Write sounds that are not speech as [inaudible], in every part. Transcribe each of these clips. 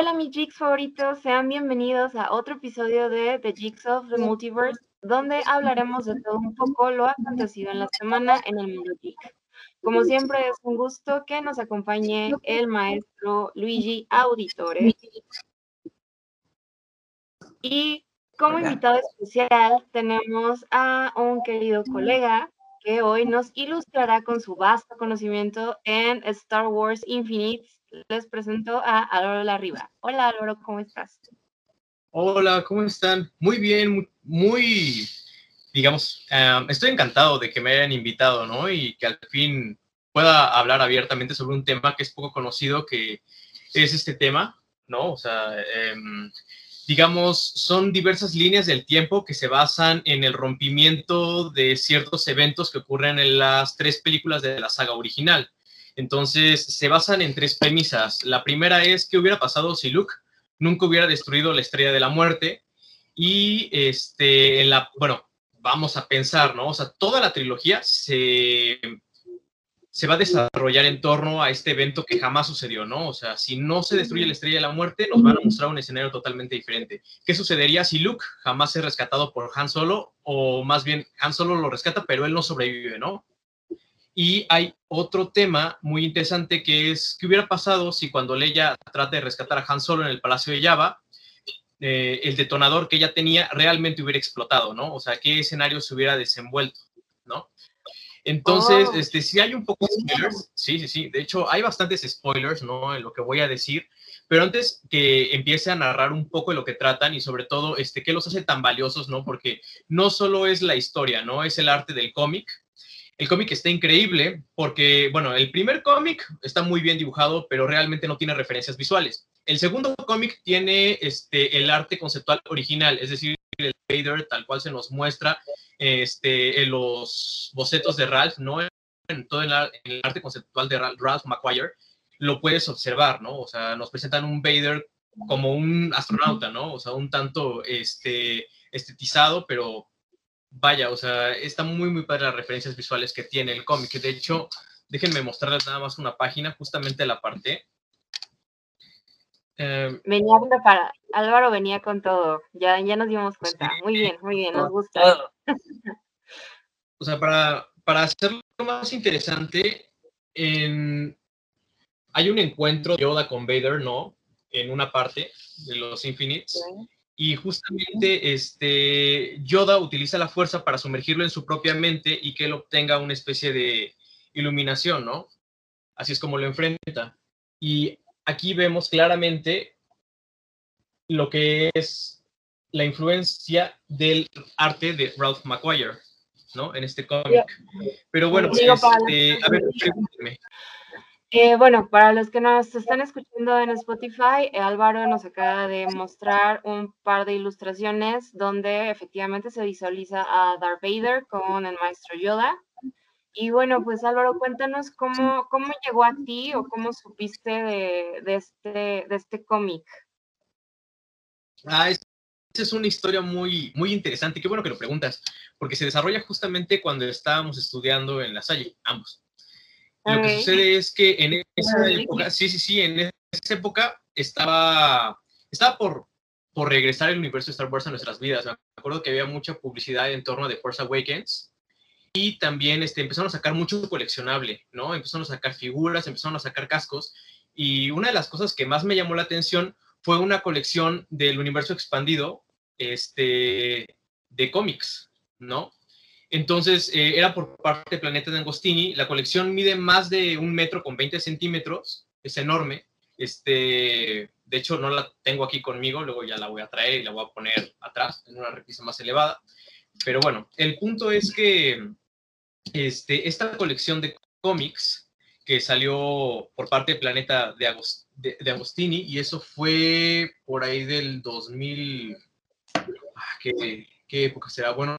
Hola mis Jigs favoritos, sean bienvenidos a otro episodio de The Jigs of the Multiverse, donde hablaremos de todo un poco lo acontecido en la semana en el mundo geek. Como siempre es un gusto que nos acompañe el maestro Luigi Auditore. Y como invitado especial tenemos a un querido colega que hoy nos ilustrará con su vasto conocimiento en Star Wars Infinite. Les presento a Álvaro Larriba. Hola Álvaro, ¿cómo estás? Hola, ¿cómo están? Muy bien, muy, digamos, estoy encantado de que me hayan invitado, ¿no? Y que al fin pueda hablar abiertamente sobre un tema que es poco conocido, que es este tema, ¿no? O sea, em, digamos, son diversas líneas del tiempo que se basan en el rompimiento de ciertos eventos que ocurren en las tres películas de la saga original. Entonces, se basan en tres premisas. La primera es qué hubiera pasado si Luke nunca hubiera destruido la estrella de la muerte. Y, este, en la, bueno, vamos a pensar, ¿no? O sea, toda la trilogía se se va a desarrollar en torno a este evento que jamás sucedió, ¿no? O sea, si no se destruye la estrella de la muerte, nos van a mostrar un escenario totalmente diferente. ¿Qué sucedería si Luke jamás es rescatado por Han Solo? O más bien, Han Solo lo rescata, pero él no sobrevive, ¿no? Y hay otro tema muy interesante que es, ¿qué hubiera pasado si cuando Leia trata de rescatar a Han Solo en el Palacio de Java, eh, el detonador que ella tenía realmente hubiera explotado, ¿no? O sea, ¿qué escenario se hubiera desenvuelto, ¿no? Entonces, oh. este, sí hay un poco de spoilers, sí, sí, sí, de hecho hay bastantes spoilers, ¿no? En lo que voy a decir, pero antes que empiece a narrar un poco de lo que tratan y sobre todo, este, qué los hace tan valiosos, ¿no? Porque no solo es la historia, ¿no? Es el arte del cómic. El cómic está increíble porque, bueno, el primer cómic está muy bien dibujado, pero realmente no tiene referencias visuales. El segundo cómic tiene este, el arte conceptual original, es decir, el Vader tal cual se nos muestra este, en los bocetos de Ralph, ¿no? En todo el, arte conceptual de Ralph McQuire, lo puedes observar, ¿no? O sea, nos presentan un Vader como un astronauta, ¿no? O sea, un tanto este, estetizado, pero vaya, o sea, está muy, muy padre las referencias visuales que tiene el cómic. De hecho, déjenme mostrarles nada más una página, justamente la parte. Eh, venía para Álvaro venía con todo, ya, ya nos dimos cuenta. Muy bien, muy bien, nos gusta. [laughs] O sea, para, para hacerlo más interesante, hay un encuentro de Yoda con Vader, ¿no? En una parte de los Infinites. Y justamente este, Yoda utiliza la fuerza para sumergirlo en su propia mente y que él obtenga una especie de iluminación, ¿no? Así es como lo enfrenta. Y aquí vemos claramente lo que es la influencia del arte de Ralph McQuire, ¿no? En este cómic. Pero bueno, este, a ver, pregúnteme. Eh, bueno, para los que nos están escuchando en Spotify, eh, Álvaro nos acaba de mostrar un par de ilustraciones donde efectivamente se visualiza a Darth Vader con el maestro Yoda. Y bueno, pues Álvaro, cuéntanos cómo, cómo llegó a ti o cómo supiste de, este, de este cómic. Ah, esa es una historia muy, muy interesante. Qué bueno que lo preguntas, porque se desarrolla justamente cuando estábamos estudiando en la Salle, ambos. Lo que sucede es que en esa época, sí, sí, sí, en esa época estaba, estaba por, por regresar el universo de Star Wars a nuestras vidas. Me acuerdo que había mucha publicidad en torno a The Force Awakens y también este, empezaron a sacar mucho coleccionable, ¿no? Empezaron a sacar figuras, empezaron a sacar cascos. Y una de las cosas que más me llamó la atención fue una colección del universo expandido este, de cómics, ¿no? Entonces, eh, era por parte de Planeta de Angostini. La colección mide más de un metro con 20 centímetros, es enorme. Este, de hecho, no la tengo aquí conmigo, luego ya la voy a traer y la voy a poner atrás, en una repisa más elevada. Pero bueno, el punto es que este, esta colección de cómics que salió por parte de Planeta de, Agostini, y eso fue por ahí del 2000, ah, ¿qué, época será? Bueno,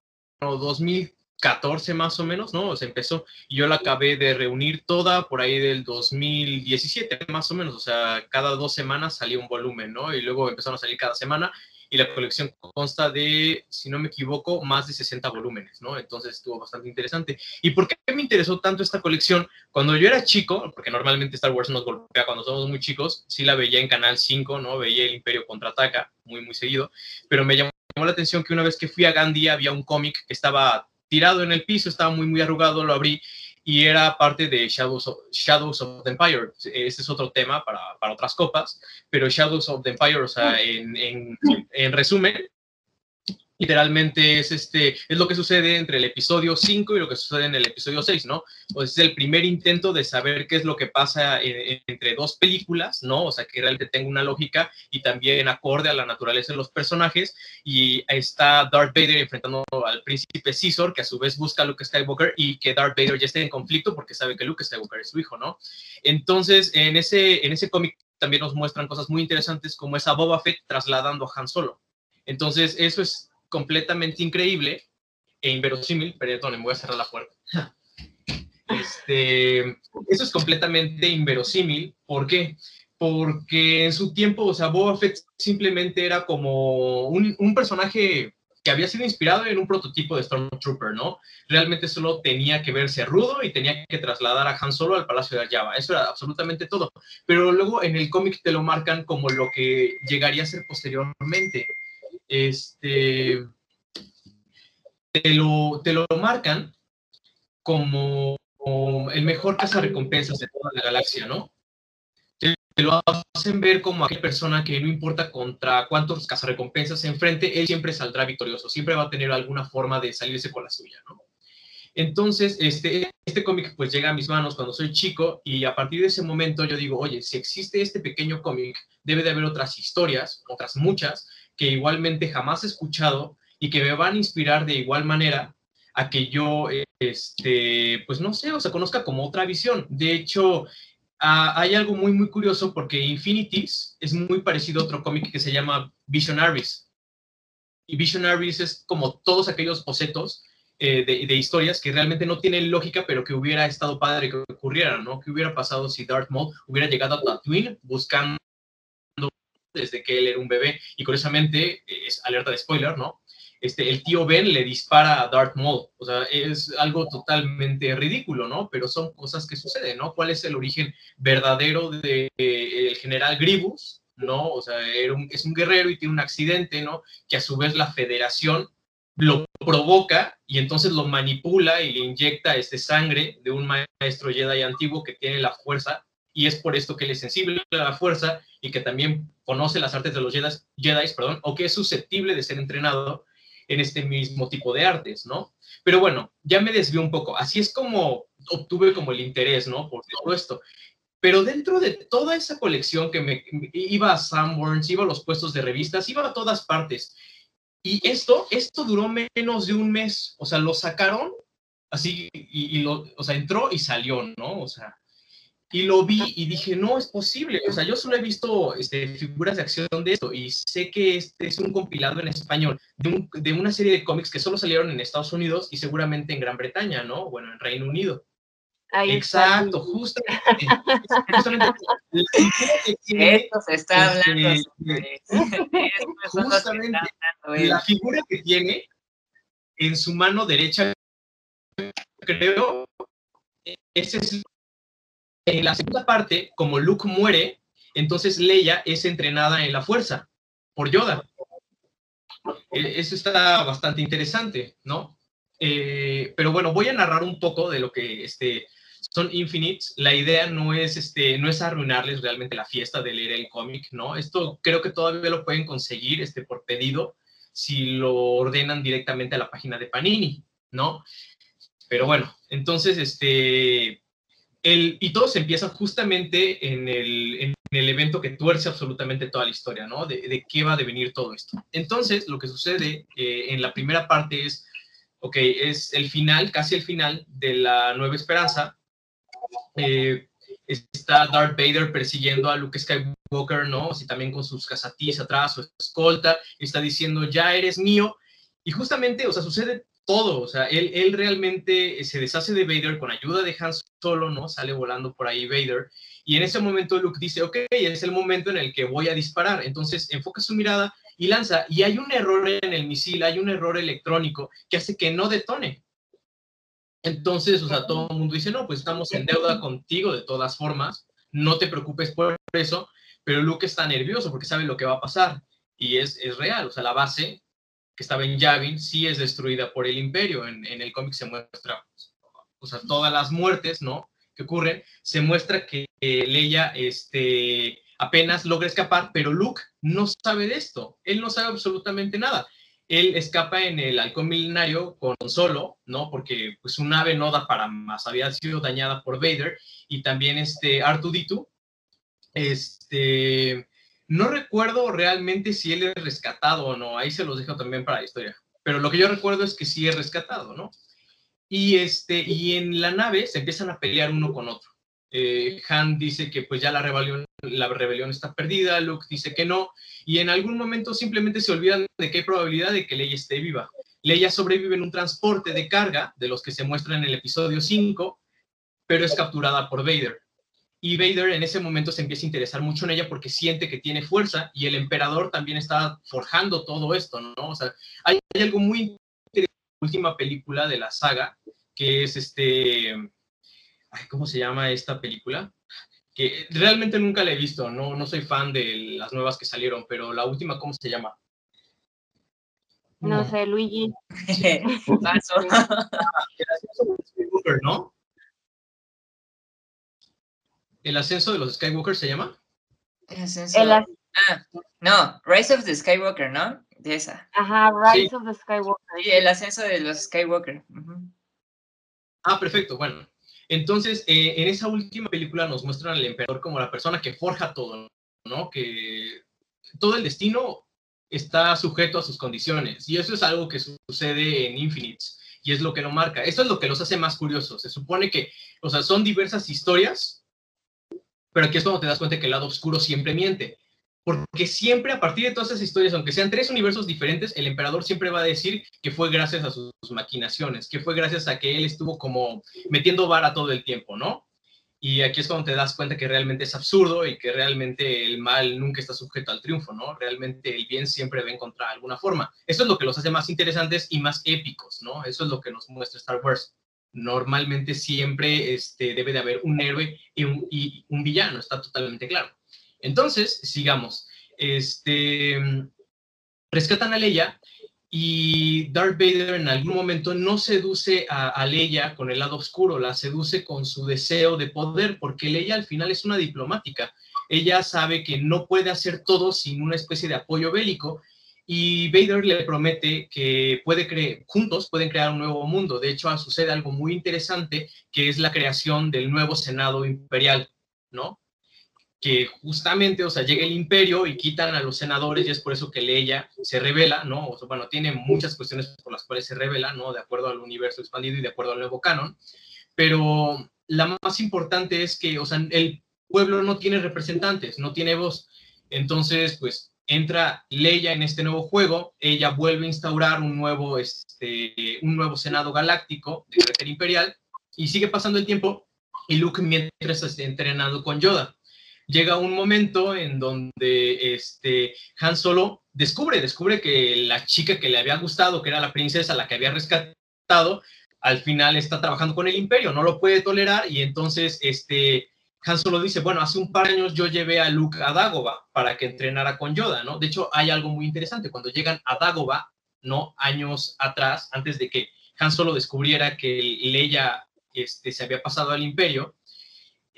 2014 más o menos, ¿no? O sea, empezó, y yo la acabé de reunir toda por ahí del 2017 más o menos, o sea, cada dos semanas salía un volumen, ¿no? Y luego empezaron a salir cada semana, y la colección consta de, si no me equivoco, más de 60 volúmenes, ¿no? Entonces estuvo bastante interesante. ¿Y por qué me interesó tanto esta colección? Cuando yo era chico, porque normalmente Star Wars nos golpea cuando somos muy chicos, sí la veía en Canal 5, ¿no? Veía El Imperio Contraataca muy, muy seguido, pero me llamó la atención que una vez que fui a Gandhi había un cómic que estaba tirado en el piso, estaba muy, muy arrugado, lo abrí y era parte de Shadows of, Shadows of the Empire. Ese es otro tema para, para otras copas, pero Shadows of the Empire, o sea, en, en, en resumen, literalmente es, este, es lo que sucede entre el episodio 5 y lo que sucede en el episodio 6, ¿no? Es el primer intento de saber qué es lo que pasa entre dos películas, ¿no? O sea, que realmente tenga una lógica y también acorde a la naturaleza de los personajes. Y está Darth Vader enfrentando al príncipe Caesar, que a su vez busca a Luke Skywalker y que Darth Vader ya está en conflicto porque sabe que Luke Skywalker es su hijo, ¿no? Entonces, en ese, en ese cómic también nos muestran cosas muy interesantes como esa Boba Fett trasladando a Han Solo. Entonces, eso es completamente increíble e inverosímil, perdón, voy a cerrar la puerta. [laughs] Este, eso es completamente inverosímil. ¿Por qué? Porque en su tiempo, o sea, Boba Fett simplemente era como un, un personaje que había sido inspirado en un prototipo de Stormtrooper, ¿no? Realmente solo tenía que verse rudo y tenía que trasladar a Han Solo al Palacio de Java. Eso era absolutamente todo. Pero luego en el cómic te lo marcan como lo que llegaría a ser posteriormente este, te lo, te lo marcan como, el mejor cazarrecompensas de toda la galaxia, ¿no? Te, lo hacen ver como aquella persona que no importa contra cuántos cazarrecompensas se enfrente, él siempre saldrá victorioso, siempre va a tener alguna forma de salirse con la suya, ¿no? Entonces, este, este cómic pues llega a mis manos cuando soy chico y a partir de ese momento yo digo, oye, si existe este pequeño cómic, debe de haber otras historias, otras muchas, que igualmente jamás he escuchado y que me van a inspirar de igual manera a que yo, este, pues no sé, o sea, conozca como otra visión. De hecho, hay algo muy, muy curioso porque Infinities es muy parecido a otro cómic que se llama Visionaries. Y Visionaries es como todos aquellos bocetos eh, de, historias que realmente no tienen lógica, pero que hubiera estado padre que ocurrieran, ¿no? ¿Qué hubiera pasado si Darth Maul hubiera llegado a Tatooine buscando desde que él era un bebé. Y curiosamente, es alerta de spoiler, ¿no? Este, el tío Ben le dispara a Darth Maul. O sea, es algo totalmente ridículo, ¿no? Pero son cosas que suceden, ¿no? ¿Cuál es el origen verdadero del de, el general Grievous? ¿No? O sea, era un, es un guerrero y tiene un accidente, ¿no? Que a su vez la federación lo provoca y entonces lo manipula y le inyecta este sangre de un maestro Jedi antiguo que tiene la fuerza y es por esto que él es sensible a la fuerza y que también conoce las artes de los Jedi, Jedi perdón, o que es susceptible de ser entrenado en este mismo tipo de artes, ¿no? Pero bueno, ya me desvió un poco. Así es como obtuve como el interés, ¿no? Por todo esto. Pero dentro de toda esa colección que me iba a Sanborns, iba a los puestos de revistas, iba a todas partes. Y esto, esto duró menos de un mes. O sea, lo sacaron así y, y lo, o sea, entró y salió, ¿no? O sea, y lo vi y dije, no es posible. O sea, yo solo he visto este, figuras de acción de esto y sé que este es un compilado en español de, de, una serie de cómics que solo salieron en Estados Unidos y seguramente en Gran Bretaña, ¿no? Bueno, en Reino Unido. Ahí Exacto, justamente. justamente Esto se está este, hablando. [laughs] [laughs] justamente, la figura que tiene en su mano derecha, creo, ese es en la segunda parte, como Luke muere, entonces Leia es entrenada en la fuerza por Yoda. E, eso está bastante interesante, ¿no? Eh, pero bueno, voy a narrar un poco de lo que este, son Infinites. La idea no es, este, no es arruinarles realmente la fiesta de leer el cómic, ¿no? Esto creo que todavía lo pueden conseguir este, por pedido si lo ordenan directamente a la página de Panini, ¿no? Pero bueno, entonces, este, el, y todo se empieza justamente en el, en el, evento que tuerce absolutamente toda la historia, ¿no? De, de, qué va a devenir todo esto. Entonces, lo que sucede eh, en la primera parte es, ok, es el final, casi el final de la Nueva Esperanza. Eh, está Darth Vader persiguiendo a Luke Skywalker, ¿no? Así también con sus casatís atrás, su escolta, está diciendo, ya eres mío. Y justamente, o sea, sucede todo, o sea, él, realmente se deshace de Vader con ayuda de Han Solo, ¿no? Sale volando por ahí Vader, y en ese momento Luke dice, ok, es el momento en el que voy a disparar, entonces enfoca su mirada y lanza. Y hay un error en el misil, hay un error electrónico que hace que no detone. Entonces, o sea, todo el mundo dice, no, pues estamos en deuda contigo de todas formas, no te preocupes por eso, pero Luke está nervioso porque sabe lo que va a pasar y es, es real, o sea, la base que estaba en Yavin sí es destruida por el imperio, en, el cómic se muestra, o sea, todas las muertes, ¿no? Que ocurren, se muestra que Leia, este, apenas logra escapar, pero Luke no sabe de esto, él no sabe absolutamente nada. Él escapa en el halcón milenario con solo, ¿no? Porque pues su nave no da para más, había sido dañada por Vader y también este Artuditu, este, no recuerdo realmente si él es rescatado o no, ahí se los dejo también para la historia, pero lo que yo recuerdo es que sí es rescatado, ¿no? Y, este, y en la nave se empiezan a pelear uno con otro. Eh, Han dice que pues ya la rebelión, la rebelión está perdida, Luke dice que no, y en algún momento simplemente se olvidan de que hay probabilidad de que Leia esté viva. Leia sobrevive en un transporte de carga, de los que se muestran en el episodio 5, pero es capturada por Vader. Y Vader en ese momento se empieza a interesar mucho en ella porque siente que tiene fuerza y el emperador también está forjando todo esto, ¿no? O sea, hay, algo muy interesante en la última película de la saga, que es este, ¿cómo se llama esta película? Que realmente nunca la he visto, no, no soy fan de las nuevas que salieron, pero la última, ¿cómo se llama? No, sé, Luigi. [laughs] [laughs] ¿no? ¿El ascenso de los Skywalker se llama? El ascenso. Ah, no, Rise of the Skywalker, ¿no? De esa. Ajá, Rise of the Skywalker. Sí, el ascenso de los Skywalker. Ah, perfecto. Bueno, entonces eh, en esa última película nos muestran al emperador como la persona que forja todo, ¿no? Que todo el destino está sujeto a sus condiciones y eso es algo que sucede en Infinites y es lo que lo marca. Eso es lo que los hace más curiosos. Se supone que, o sea, son diversas historias pero aquí es cuando te das cuenta que el lado oscuro siempre miente. Porque siempre a partir de todas esas historias, aunque sean tres universos diferentes, el emperador siempre va a decir que fue gracias a sus, maquinaciones, que fue gracias a que él estuvo como metiendo vara todo el tiempo, ¿no? Y aquí es cuando te das cuenta que realmente es absurdo y que realmente el mal nunca está sujeto al triunfo, ¿no? Realmente el bien siempre va a encontrar alguna forma. Eso es lo que los hace más interesantes y más épicos, ¿no? Eso es lo que nos muestra Star Wars normalmente siempre este, debe de haber un héroe y un, villano, está totalmente claro. Entonces, sigamos. Este, rescatan a Leia y Darth Vader en algún momento no seduce a, a, Leia con el lado oscuro, la seduce con su deseo de poder, porque Leia al final es una diplomática. Ella sabe que no puede hacer todo sin una especie de apoyo bélico y Vader le promete que puede juntos pueden crear un nuevo mundo. De hecho, sucede algo muy interesante, que es la creación del nuevo Senado Imperial, ¿no? Que justamente, o sea, llega el imperio y quitan a los senadores y es por eso que Leia se revela, ¿no? Bueno, tiene muchas cuestiones por las cuales se revela, ¿no? De acuerdo al universo expandido y de acuerdo al nuevo canon. Pero la más importante es que, o sea, el pueblo no tiene representantes, no tiene voz. Entonces, pues entra Leia en este nuevo juego, ella vuelve a instaurar un nuevo, este, un nuevo Senado Galáctico de carácter imperial y sigue pasando el tiempo y Luke mientras está entrenando con Yoda. Llega un momento en donde este, Han Solo descubre, descubre que la chica que le había gustado, que era la princesa, la que había rescatado, al final está trabajando con el imperio, no lo puede tolerar y entonces este, han Solo dice, bueno, hace un par de años yo llevé a Luke a Dagobah para que entrenara con Yoda, ¿no? De hecho, hay algo muy interesante. Cuando llegan a Dagobah, ¿no? Años atrás, antes de que Han Solo descubriera que Leia este, se había pasado al imperio,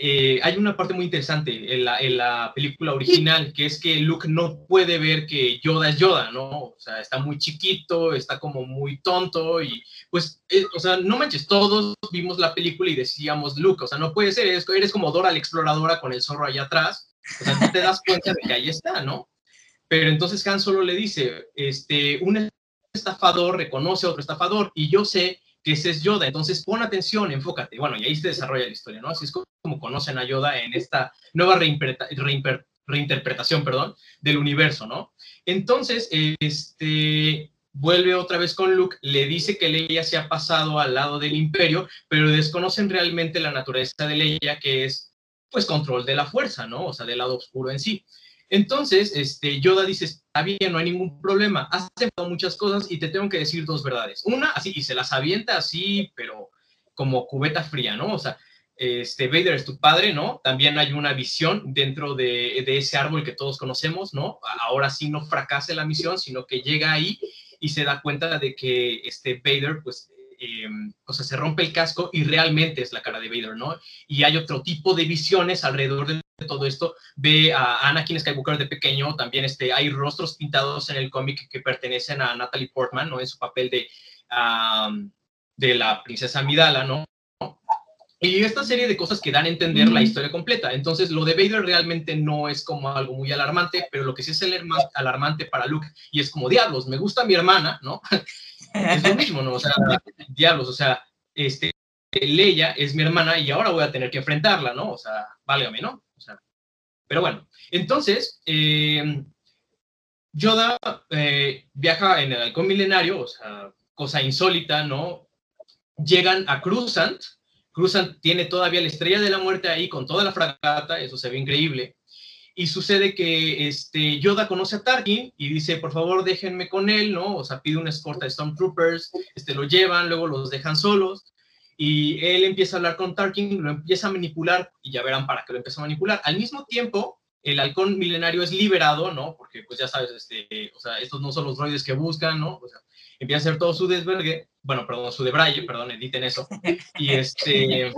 eh, hay una parte muy interesante en la, película original, que es que Luke no puede ver que Yoda es Yoda, ¿no? O sea, está muy chiquito, está como muy tonto y pues, eh, o sea, no manches, todos vimos la película y decíamos, Luke, o sea, no puede ser, eres, como Dora la exploradora con el zorro allá atrás, o sea, no te das cuenta de que ahí está, ¿no? Pero entonces Han solo le dice, este, un estafador reconoce a otro estafador y yo sé que ese es Yoda. Entonces, pon atención, enfócate. Bueno, y ahí se desarrolla la historia, ¿no? Así es como conocen a Yoda en esta nueva reinterpretación, perdón, del universo, ¿no? Entonces, este, vuelve otra vez con Luke, le dice que Leia se ha pasado al lado del imperio, pero desconocen realmente la naturaleza de Leia, que es, pues, control de la fuerza, ¿no? O sea, del lado oscuro en sí. Entonces, este, Yoda dice, está bien, no hay ningún problema, has aceptado muchas cosas y te tengo que decir dos verdades. Una, así, y se las avienta así, pero como cubeta fría, ¿no? O sea, este, Vader es tu padre, ¿no? También hay una visión dentro de, de, ese árbol que todos conocemos, ¿no? Ahora sí no fracase la misión, sino que llega ahí y se da cuenta de que este Vader, pues, eh, o sea, se rompe el casco y realmente es la cara de Vader, ¿no? Y hay otro tipo de visiones alrededor de todo esto. Ve a Anakin Skywalker de pequeño, también este, hay rostros pintados en el cómic que pertenecen a Natalie Portman, ¿no? En su papel de, de la princesa Midala, ¿no? Y esta serie de cosas que dan a entender la historia completa. Entonces, lo de Vader realmente no es como algo muy alarmante, pero lo que sí es alarmante para Luke, y es como, diablos, me gusta mi hermana, ¿no? [laughs] es lo mismo, ¿no? O sea, diablos, o sea, este, Leia es mi hermana y ahora voy a tener que enfrentarla, ¿no? O sea, válgame, ¿no? O sea, pero bueno, entonces, eh, Yoda eh, viaja en el halcón milenario, o sea, cosa insólita, ¿no? Llegan a Cruzant, Cruzan tiene todavía la estrella de la muerte ahí con toda la fragata, eso se ve increíble. Y sucede que este, Yoda conoce a Tarkin y dice, por favor, déjenme con él, ¿no? O sea, pide una escorta de Stormtroopers, este, lo llevan, luego los dejan solos. Y él empieza a hablar con Tarkin, lo empieza a manipular y ya verán para qué lo empieza a manipular. Al mismo tiempo, el halcón milenario es liberado, ¿no? Porque pues ya sabes, este, o sea, estos no son los droides que buscan, ¿no? O sea, empieza a hacer todo su desvergue, bueno, perdón, su debraye, perdón, editen eso, y este,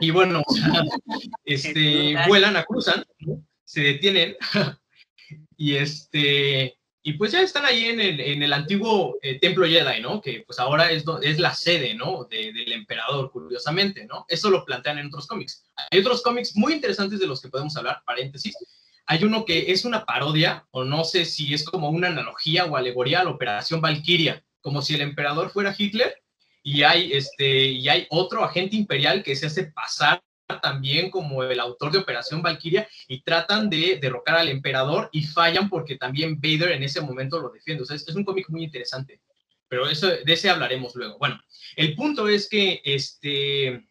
y bueno, este, vuelan, a cruzan, se detienen, [laughs] y este, y pues ya están ahí en el, en el antiguo eh, templo Jedi, ¿no? Que pues ahora es, es la sede, ¿no? del emperador, curiosamente, ¿no? Eso lo plantean en otros cómics. Hay otros cómics muy interesantes de los que podemos hablar, paréntesis, hay uno que es una parodia, o no sé si es como una analogía o alegoría a la Operación Valkyria, como si el emperador fuera Hitler, y hay, este, y hay otro agente imperial que se hace pasar también como el autor de Operación Valkyria y tratan de derrocar al emperador y fallan porque también Vader en ese momento lo defiende. O sea, es, un cómic muy interesante, pero eso, de ese hablaremos luego. Bueno, el punto es que este,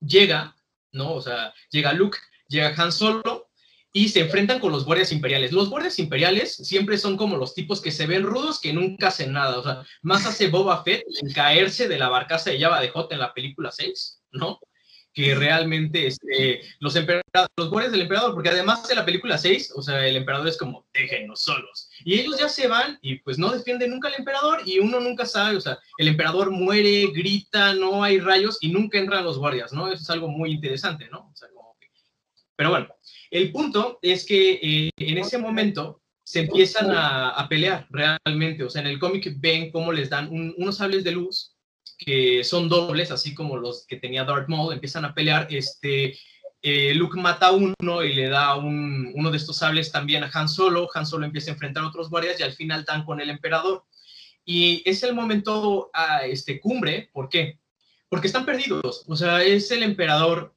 llega, ¿no? O sea, llega Luke, llega Han Solo y se enfrentan con los guardias imperiales. Los guardias imperiales siempre son como los tipos que se ven rudos que nunca hacen nada. O sea, más hace Boba Fett en caerse de la barcaza de Java de Hot en la película 6, ¿no? Que realmente este, los, los guardias del emperador, porque además de la película 6, o sea, el emperador es como, déjenos solos. Y ellos ya se van y pues no defienden nunca al emperador y uno nunca sabe, o sea, el emperador muere, grita, no hay rayos y nunca entran los guardias, ¿no? Eso es algo muy interesante, ¿no? O sea, como que... Pero bueno, el punto es que eh, en ese momento se empiezan a, pelear realmente. O sea, en el cómic ven cómo les dan unos sables de luz que son dobles, así como los que tenía Darth Maul, empiezan a pelear. Este, eh, Luke mata a uno y le da uno de estos sables también a Han Solo. Han Solo empieza a enfrentar a otros guardias y al final dan con el emperador. Y es el momento a ah, este, cumbre. ¿Por qué? Porque están perdidos. O sea, es el emperador,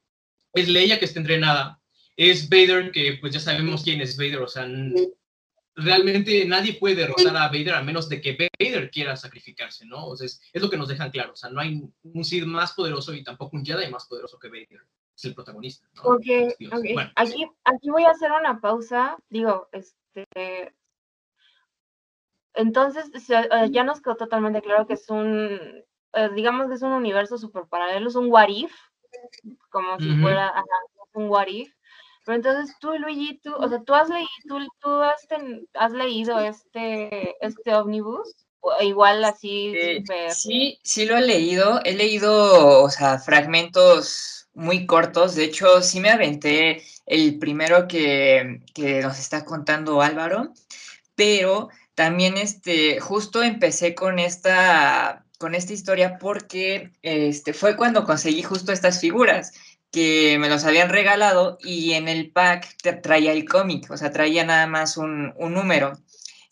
es Leia que está entrenada, es Vader, que pues ya sabemos quién es Vader, o sea, realmente nadie puede derrotar a Vader a menos de que Vader quiera sacrificarse, ¿no? O sea, es, lo que nos dejan claro, o sea, no hay un Sith más poderoso y tampoco un Jedi más poderoso que Vader, es el protagonista. ¿no? Okay, aquí, aquí voy a hacer una pausa, digo, este... Entonces, eh, ya nos quedó totalmente claro que es un, eh, digamos que es un universo super paralelo, es un what if, como si fuera un what if, pero entonces tú, Luigi, tú, o sea, tú has leído, tú, has, leído este, este ómnibus, o igual así. Sí, sí lo he leído. He leído, o sea, fragmentos muy cortos. De hecho, sí me aventé el primero que, que nos está contando Álvaro, pero también este, justo empecé con esta con esta historia porque este, fue cuando conseguí justo estas figuras que me los habían regalado y en el pack traía el cómic, o sea, traía nada más un, número.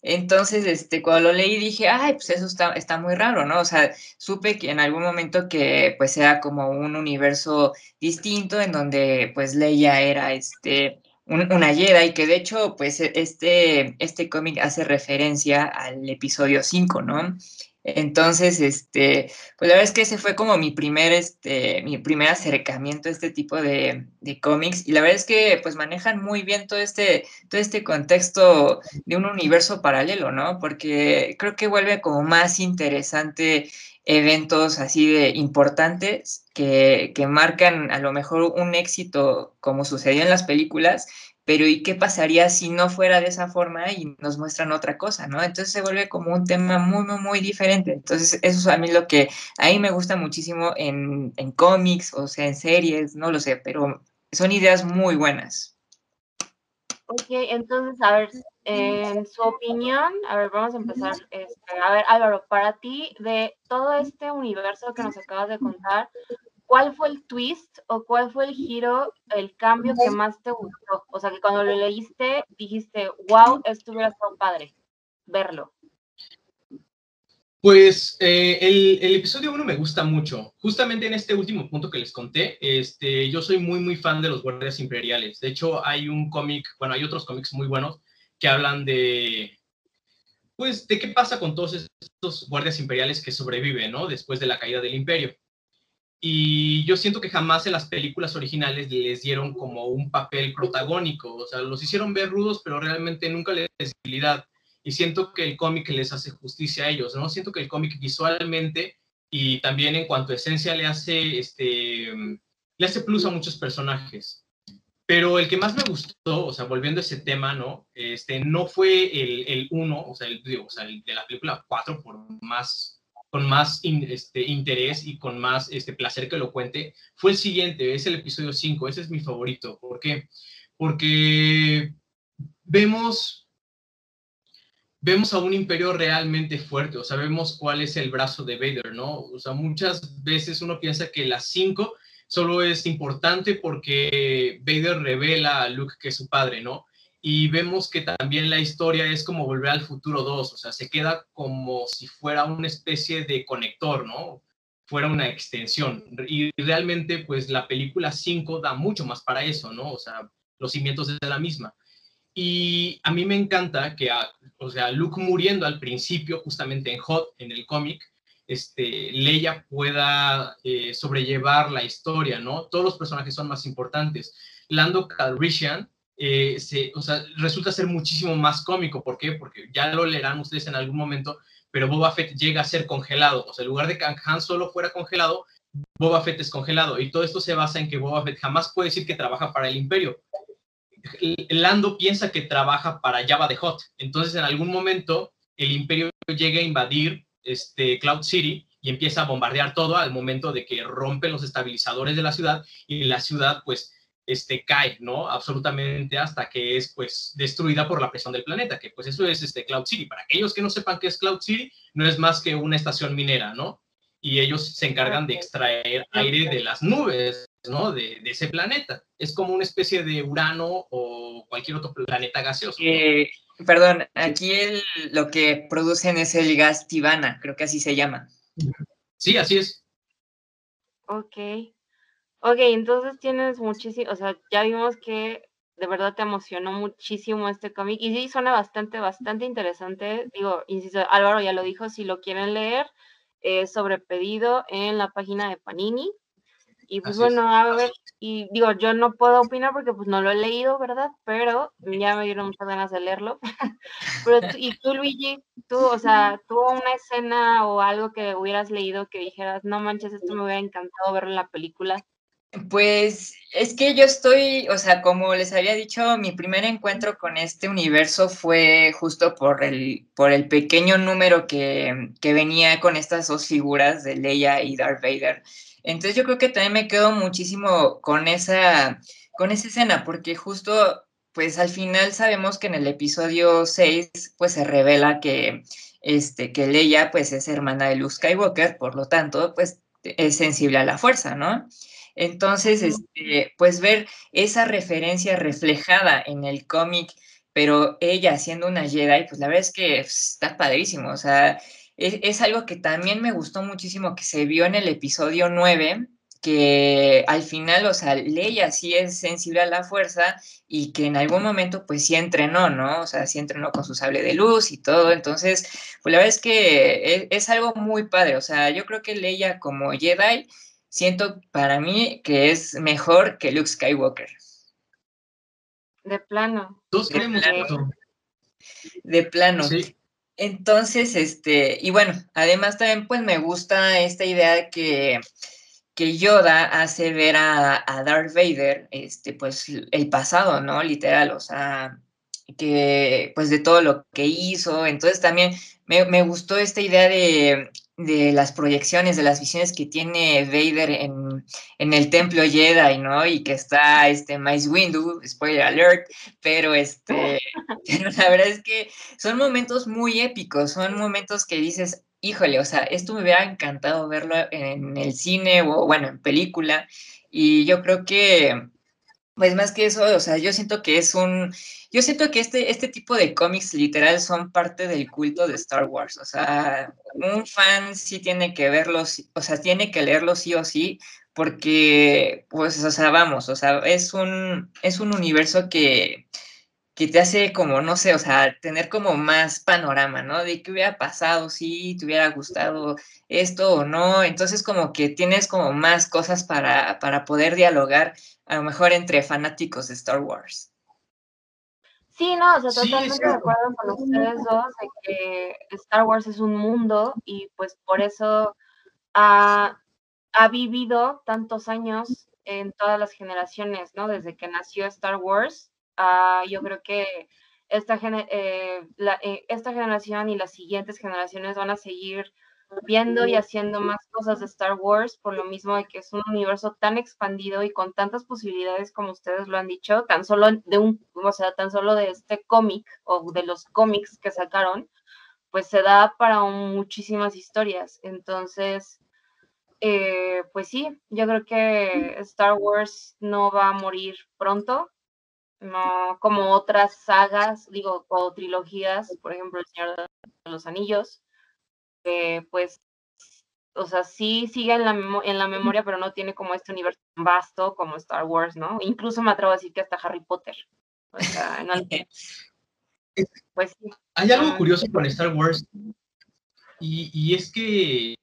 Entonces, este, cuando lo leí dije, ay, pues eso está, está muy raro, ¿no? O sea, supe que en algún momento que pues era como un universo distinto en donde pues Leia era este, una Jedi, que de hecho pues este, este cómic hace referencia al episodio 5, ¿no? Entonces, este, pues la verdad es que ese fue como mi primer, este, mi primer acercamiento a este tipo de, de cómics. Y la verdad es que pues manejan muy bien todo este, todo este contexto de un universo paralelo, ¿no? Porque creo que vuelve como más interesante eventos así de importantes que, que marcan a lo mejor un éxito como sucedió en las películas pero ¿y qué pasaría si no fuera de esa forma y nos muestran otra cosa, ¿no? Entonces se vuelve como un tema muy, muy, muy diferente. Entonces eso es a mí lo que a mí me gusta muchísimo en, en cómics, o sea, en series, no lo sé, pero son ideas muy buenas. Ok, entonces, a ver, en su opinión, a ver, vamos a empezar. Este, a ver, Álvaro, para ti, de todo este universo que nos acabas de contar, ¿cuál fue el twist o cuál fue el giro, el cambio que más te gustó? O sea, que cuando lo leíste dijiste, wow, esto hubiera estado padre, verlo. Pues eh, el, el, episodio 1 me gusta mucho. Justamente en este último punto que les conté, este, yo soy muy, muy fan de los guardias imperiales. De hecho, hay un cómic, bueno, hay otros cómics muy buenos que hablan de, pues, de qué pasa con todos estos guardias imperiales que sobreviven, ¿no? Después de la caída del imperio. Y yo siento que jamás en las películas originales les dieron como un papel protagónico, o sea, los hicieron ver rudos, pero realmente nunca les visibilidad. Y siento que el cómic les hace justicia a ellos, ¿no? Siento que el cómic visualmente y también en cuanto a esencia le hace, este, le hace plus a muchos personajes. Pero el que más me gustó, o sea, volviendo a ese tema, ¿no? Este, no fue el, el uno, o sea, el, o sea, el de la película 4, por más con más este, interés y con más este, placer que lo cuente, fue el siguiente, es el episodio 5, ese es mi favorito. ¿Por qué? Porque vemos, vemos a un imperio realmente fuerte, o sea, vemos cuál es el brazo de Vader, ¿no? O sea, muchas veces uno piensa que las 5 solo es importante porque Vader revela a Luke que es su padre, ¿no? Y vemos que también la historia es como volver al futuro 2, o sea, se queda como si fuera una especie de conector, ¿no? Fuera una extensión. Y realmente, pues la película 5 da mucho más para eso, ¿no? O sea, los cimientos de la misma. Y a mí me encanta que, o sea, Luke muriendo al principio, justamente en Hot, en el cómic, este, Leia pueda eh, sobrellevar la historia, ¿no? Todos los personajes son más importantes. Lando Calrissian eh, se, o sea, resulta ser muchísimo más cómico. ¿Por qué? Porque ya lo leerán ustedes en algún momento, pero Boba Fett llega a ser congelado. O sea, en lugar de que Han solo fuera congelado, Boba Fett es congelado. Y todo esto se basa en que Boba Fett jamás puede decir que trabaja para el Imperio. Lando piensa que trabaja para Java de Hot. Entonces, en algún momento, el Imperio llega a invadir este, Cloud City y empieza a bombardear todo al momento de que rompen los estabilizadores de la ciudad y la ciudad, pues, este, cae, ¿no? Absolutamente hasta que es, pues, destruida por la presión del planeta, que pues eso es este, Cloud City. Para aquellos que no sepan qué es Cloud City, no es más que una estación minera, ¿no? Y ellos se encargan de extraer aire de las nubes, ¿no? De, de ese planeta. Es como una especie de Urano o cualquier otro planeta gaseoso. Eh, perdón, aquí el, lo que producen es el gas tibana, creo que así se llama. Sí, así es. Ok. Ok, entonces tienes muchísimo, o sea, ya vimos que de verdad te emocionó muchísimo este cómic y sí suena bastante, bastante interesante. Digo, insisto, Álvaro ya lo dijo, si lo quieren leer, es sobre pedido en la página de Panini. Y pues bueno, a ver, y digo, yo no puedo opinar porque pues no lo he leído, ¿verdad? Pero ya me dieron muchas ganas de leerlo. [laughs] Pero y tú, Luigi, tú, o sea, tuvo una escena o algo que hubieras leído que dijeras, no manches, esto me hubiera encantado verlo en la película. Pues es que yo estoy, o sea, como les había dicho, mi primer encuentro con este universo fue justo por el, por el pequeño número que, que venía con estas dos figuras de Leia y Darth Vader. Entonces yo creo que también me quedo muchísimo con esa, con esa escena, porque justo, pues al final sabemos que en el episodio 6, pues se revela que, este, que Leia, pues es hermana de Luke Skywalker, por lo tanto, pues es sensible a la fuerza, ¿no? Entonces, este, pues ver esa referencia reflejada en el cómic, pero ella siendo una Jedi, pues la verdad es que está padrísimo. O sea, es, algo que también me gustó muchísimo que se vio en el episodio 9, que al final, o sea, Leia sí es sensible a la fuerza y que en algún momento pues sí entrenó, ¿no? O sea, sí entrenó con su sable de luz y todo. Entonces, pues la verdad es que es, es algo muy padre. O sea, yo creo que Leia como Jedi, siento para mí que es mejor que Luke Skywalker. De plano. Todos queremos plano. De plano. Sí. Entonces, este, y bueno, además también pues me gusta esta idea de que que Yoda hace ver a, a, Darth Vader, este, pues el pasado, ¿no? Literal, o sea, que pues de todo lo que hizo. Entonces también me, me gustó esta idea de, de, las proyecciones, de las visiones que tiene Vader en, en, el templo Jedi, ¿no? Y que está este Mace Windu, spoiler alert, pero este, [laughs] [laughs] pero la verdad es que son momentos muy épicos, son momentos que dices, híjole, o sea, esto me hubiera encantado verlo en el cine o, bueno, en película. Y yo creo que, pues más que eso, o sea, yo siento que es un, yo siento que este, este tipo de cómics literal son parte del culto de Star Wars. O sea, un fan sí tiene que verlos, o sea, tiene que leerlo sí o sí, porque, pues, o sea, vamos, o sea, es un, es un universo que que te hace como, no sé, o sea, tener como más panorama, ¿no? De qué hubiera pasado, si te hubiera gustado esto o no. Entonces como que tienes como más cosas para, para poder dialogar, a lo mejor entre fanáticos de Star Wars. Sí, no, o sea, totalmente de acuerdo con ustedes dos de que Star Wars es un mundo y pues por eso ha, ha vivido tantos años en todas las generaciones, ¿no? Desde que nació Star Wars Uh, yo creo que esta, eh, la, eh, esta generación y las siguientes generaciones van a seguir viendo y haciendo más cosas de Star Wars por lo mismo de que es un universo tan expandido y con tantas posibilidades como ustedes lo han dicho, tan solo de un, o sea, tan solo de este cómic o de los cómics que sacaron, pues se da para muchísimas historias. Entonces, eh, pues sí, yo creo que Star Wars no va a morir pronto no como otras sagas, digo, o trilogías, por ejemplo, El Señor de los Anillos, que pues, o sea, sí sigue en la, en la memoria, pero no tiene como este universo tan vasto como Star Wars, ¿no? Incluso me atrevo a decir que hasta Harry Potter. O sea, en [laughs] pues, sí. Hay algo curioso con Star Wars y, y, es que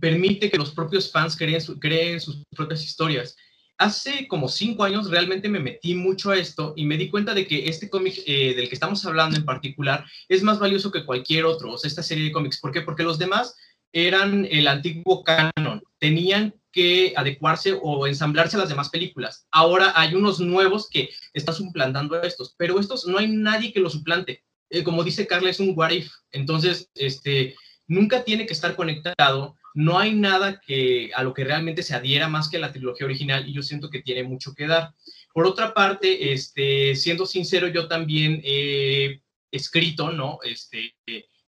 permite que los propios fans creen, creen sus propias historias hace como cinco años realmente me metí mucho a esto y me di cuenta de que este cómic eh, del que estamos hablando en particular es más valioso que cualquier otro, o sea, esta serie de cómics. ¿Por qué? Porque los demás eran el antiguo canon, tenían que adecuarse o ensamblarse a las demás películas. Ahora hay unos nuevos que están suplantando a estos, pero estos no hay nadie que los suplante. Eh, como dice Carla, es un what if. Entonces, este, nunca tiene que estar conectado no hay nada que a lo que realmente se adhiera más que la trilogía original y yo siento que tiene mucho que dar. Por otra parte, este, siendo sincero, yo también he escrito, ¿no? Este,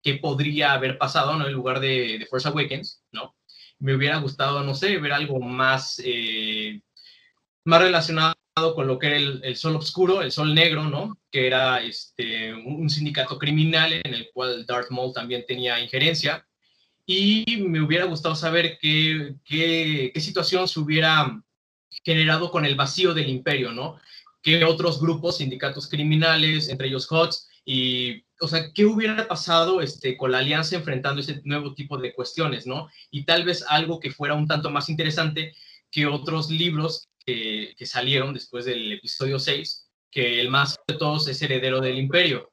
qué podría haber pasado, ¿no? En lugar de, de, Force Awakens, ¿no? Me hubiera gustado, no sé, ver algo más, eh, más relacionado con lo que era el, sol oscuro, el sol negro, ¿no? Que era este, un, sindicato criminal en el cual Darth Maul también tenía injerencia y me hubiera gustado saber qué, qué, qué, situación se hubiera generado con el vacío del imperio, ¿no? ¿Qué otros grupos, sindicatos criminales, entre ellos HOTS, y, o sea, qué hubiera pasado este, con la alianza enfrentando ese nuevo tipo de cuestiones, ¿no? Y tal vez algo que fuera un tanto más interesante que otros libros que, salieron después del episodio 6, que el más de todos es heredero del imperio.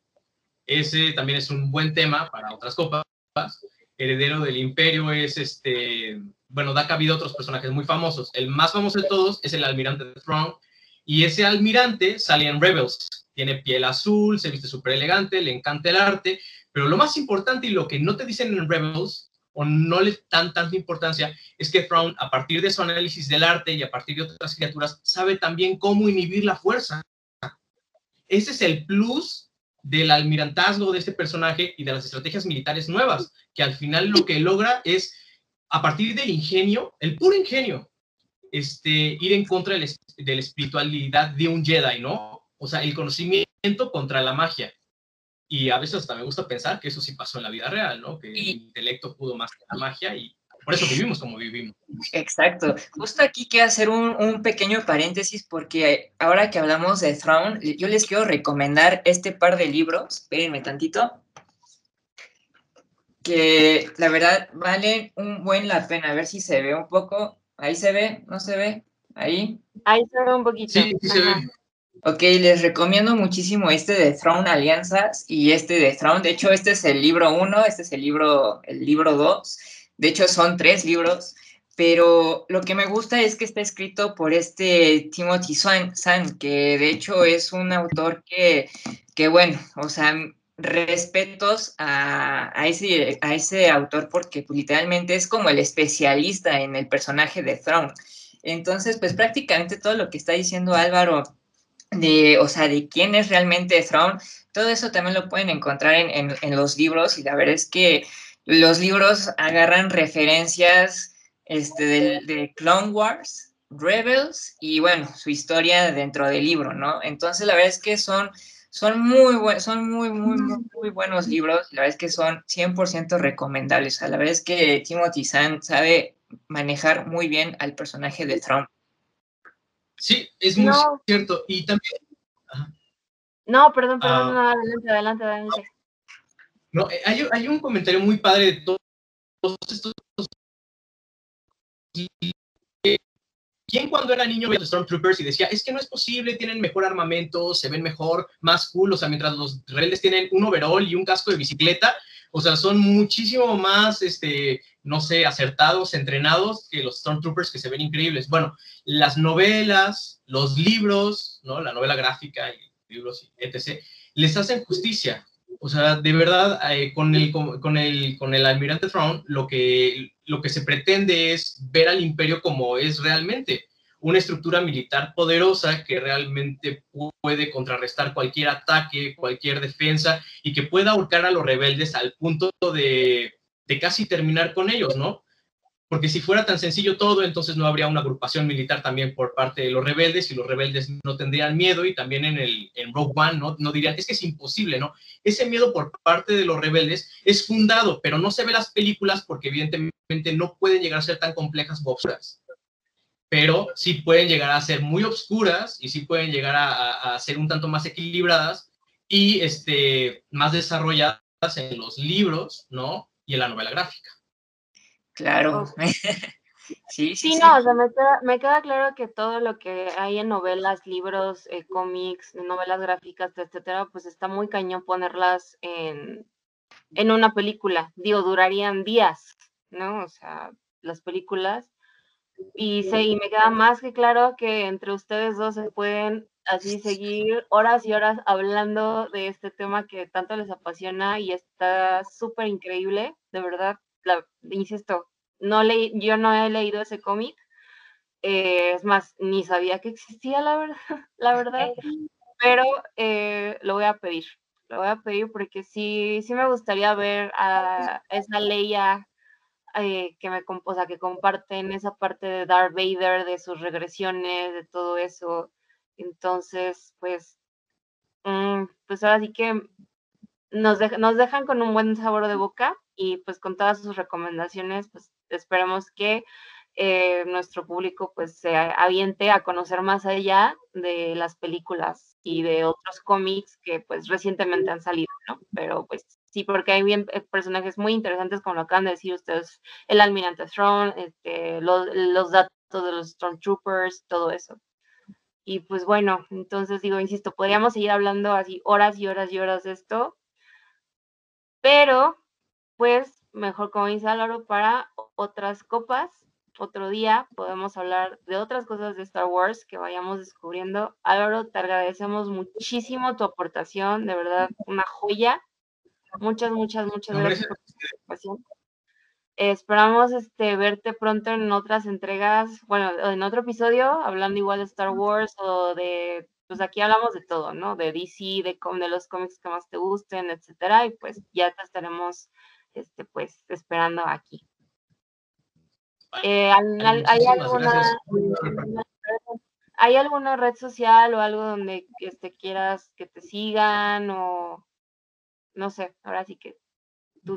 Ese también es un buen tema para otras copas heredero del imperio es este, bueno, da cabida a otros personajes muy famosos. El más famoso de todos es el almirante de Throne, y ese almirante sale en Rebels. Tiene piel azul, se viste súper elegante, le encanta el arte, pero lo más importante y lo que no te dicen en Rebels, o no le dan tanta importancia, es que Thrawn, a partir de su análisis del arte y a partir de otras criaturas, sabe también cómo inhibir la fuerza. Ese es el plus del almirantazgo de este personaje y de las estrategias militares nuevas, que al final lo que logra es, a partir del ingenio, el puro ingenio, este, ir en contra de la, espiritualidad de un Jedi, ¿no? O sea, el conocimiento contra la magia. Y a veces hasta me gusta pensar que eso sí pasó en la vida real, ¿no? Que el intelecto pudo más que la magia y Por eso vivimos como vivimos. Exacto. Justo aquí quiero hacer un, un, pequeño paréntesis porque ahora que hablamos de Throne, yo les quiero recomendar este par de libros. Espérenme tantito. Que la verdad valen un buen la pena. A ver si se ve un poco. Ahí se ve, ¿no se ve? Ahí. Ahí se ve un poquito. Sí, sí se ve. Ok, les recomiendo muchísimo este de Throne Alianzas y este de Throne. De hecho, este es el libro 1, este es el libro, el libro 2. De hecho, son tres libros, pero lo que me gusta es que está escrito por este Timothy Swan, que de hecho es un autor que, que bueno, o sea, respetos a, a, ese, a ese autor porque literalmente es como el especialista en el personaje de Throne. Entonces, pues prácticamente todo lo que está diciendo Álvaro de, o sea, de quién es realmente Thrawn, todo eso también lo pueden encontrar en, en, los libros y la verdad es que los libros agarran referencias este, de, de, Clone Wars, Rebels y bueno, su historia dentro del libro, ¿no? Entonces la verdad es que son, son muy buenos, son muy, muy, muy, buenos libros, la verdad es que son 100% recomendables, o sea, la verdad es que Timothy Zahn sabe manejar muy bien al personaje de Thrawn. Sí, es muy cierto. Y también. No, perdón, perdón, ah. adelante, adelante, adelante. No, eh, hay, hay, un comentario muy padre de todos, estos. ¿Quién cuando era niño veía los Stormtroopers y decía, es que no es posible, tienen mejor armamento, se ven mejor, más cool, o sea, mientras los rebeldes tienen un overall y un casco de bicicleta, o sea, son muchísimo más, este, no sé, acertados, entrenados que los Stormtroopers que se ven increíbles. Bueno, las novelas, los libros, ¿no? La novela gráfica y libros, etc., les hacen justicia. O sea, de verdad, eh, con, el, con, el, con el almirante Thrawn, lo que, lo que se pretende es ver al imperio como es realmente una estructura militar poderosa que realmente puede contrarrestar cualquier ataque, cualquier defensa y que pueda ahorcar a los rebeldes al punto de, casi terminar con ellos, ¿no? Porque si fuera tan sencillo todo, entonces no habría una agrupación militar también por parte de los rebeldes y los rebeldes no tendrían miedo y también en, el, en Rogue One ¿no? no dirían, es que es imposible, ¿no? Ese miedo por parte de los rebeldes es fundado, pero no se ve las películas porque evidentemente no pueden llegar a ser tan complejas pero sí pueden llegar a ser muy obscuras y sí pueden llegar a, ser un tanto más equilibradas y este, más desarrolladas en los libros, ¿no? Y en la novela gráfica. Claro. [laughs] sí, sí, sí, no, o sea, me queda, claro que todo lo que hay en novelas, libros, eh, cómics, novelas gráficas, etcétera, pues está muy cañón ponerlas en, en una película. Digo, durarían días, ¿no? O sea, las películas y, se, y me queda más que claro que entre ustedes dos se pueden así seguir horas y horas hablando de este tema que tanto les apasiona y está súper increíble, de verdad, la, insisto, no le, yo no he leído ese cómic, eh, es más, ni sabía que existía, la verdad, [laughs] la verdad, pero eh, lo voy a pedir, lo voy a pedir porque sí, sí me gustaría ver a esa Leia eh, que me o sea, que comparten esa parte de Darth Vader, de sus regresiones, de todo eso. Entonces, pues, mm, pues ahora sí que nos, nos dejan con un buen sabor de boca y pues con todas sus recomendaciones, pues esperemos que eh, nuestro público pues se aviente a conocer más allá de las películas y de otros cómics que pues recientemente han salido, ¿no? Pero pues sí, porque hay bien eh, personajes muy interesantes, como lo acaban de decir ustedes, el almirante Throne, este, los, los datos de los Stormtroopers, todo eso. Y pues bueno, entonces digo, insisto, podríamos seguir hablando así horas y horas y horas de esto, pero pues mejor como dice Álvaro, para otras copas, otro día podemos hablar de otras cosas de Star Wars que vayamos descubriendo. Álvaro, te agradecemos muchísimo tu aportación, de verdad, una joya. Muchas, muchas, muchas gracias por tu participación. esperamos este, verte pronto en otras entregas, bueno, en otro episodio, hablando igual de Star Wars o de, pues aquí hablamos de todo, ¿no? De DC, de, de los cómics que más te gusten, etcétera, y pues ya te estaremos, este, pues, esperando aquí. Eh, ¿hay, alguna, ¿Hay alguna red social o algo donde este, quieras que te sigan o no sé, ahora sí que tú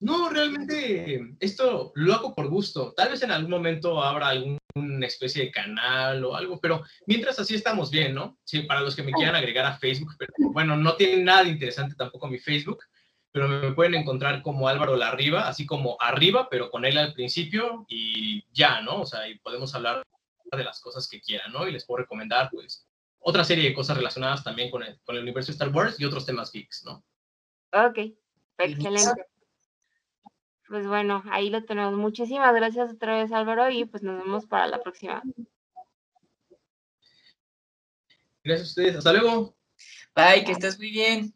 No, realmente esto lo hago por gusto. Tal vez en algún momento habrá alguna especie de canal o algo, pero mientras así estamos bien, ¿no? Sí, para los que me quieran agregar a Facebook, pero bueno, no tiene nada de interesante tampoco mi Facebook, pero me pueden encontrar como Álvaro Larriba, así como arriba, pero con él al principio y ya, ¿no? O sea, y podemos hablar de las cosas que quieran, ¿no? Y les puedo recomendar, pues, otra serie de cosas relacionadas también con el, con el universo de Star Wars y otros temas geeks, ¿no? Ok, excelente. Pues bueno, ahí lo tenemos. Muchísimas gracias otra vez, Álvaro, y pues nos vemos para la próxima. Gracias a ustedes. Hasta luego. Bye, que estés muy bien.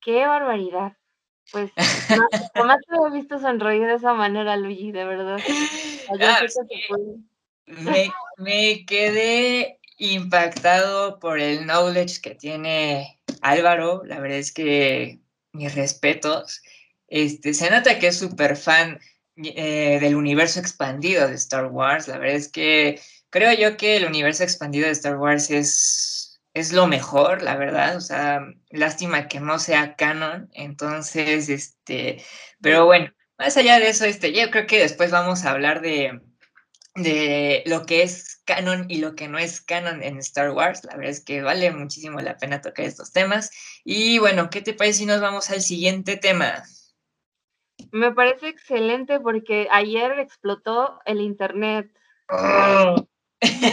Qué barbaridad. Pues [laughs] jamás te he visto sonreír de esa manera, Luigi, de verdad. Ah, me, me quedé impactado por el knowledge que tiene Álvaro. La verdad es que mis respetos. Este, se nota que es súper fan eh, del universo expandido de Star Wars. La verdad es que creo yo que el universo expandido de Star Wars es, es lo mejor, la verdad. O sea, lástima que no sea canon. Entonces, este, pero bueno, más allá de eso, este, yo creo que después vamos a hablar de, de lo que es canon y lo que no es canon en Star Wars. La verdad es que vale muchísimo la pena tocar estos temas. Y bueno, ¿qué te parece si nos vamos al siguiente tema? Me parece excelente porque ayer explotó el internet. Oh.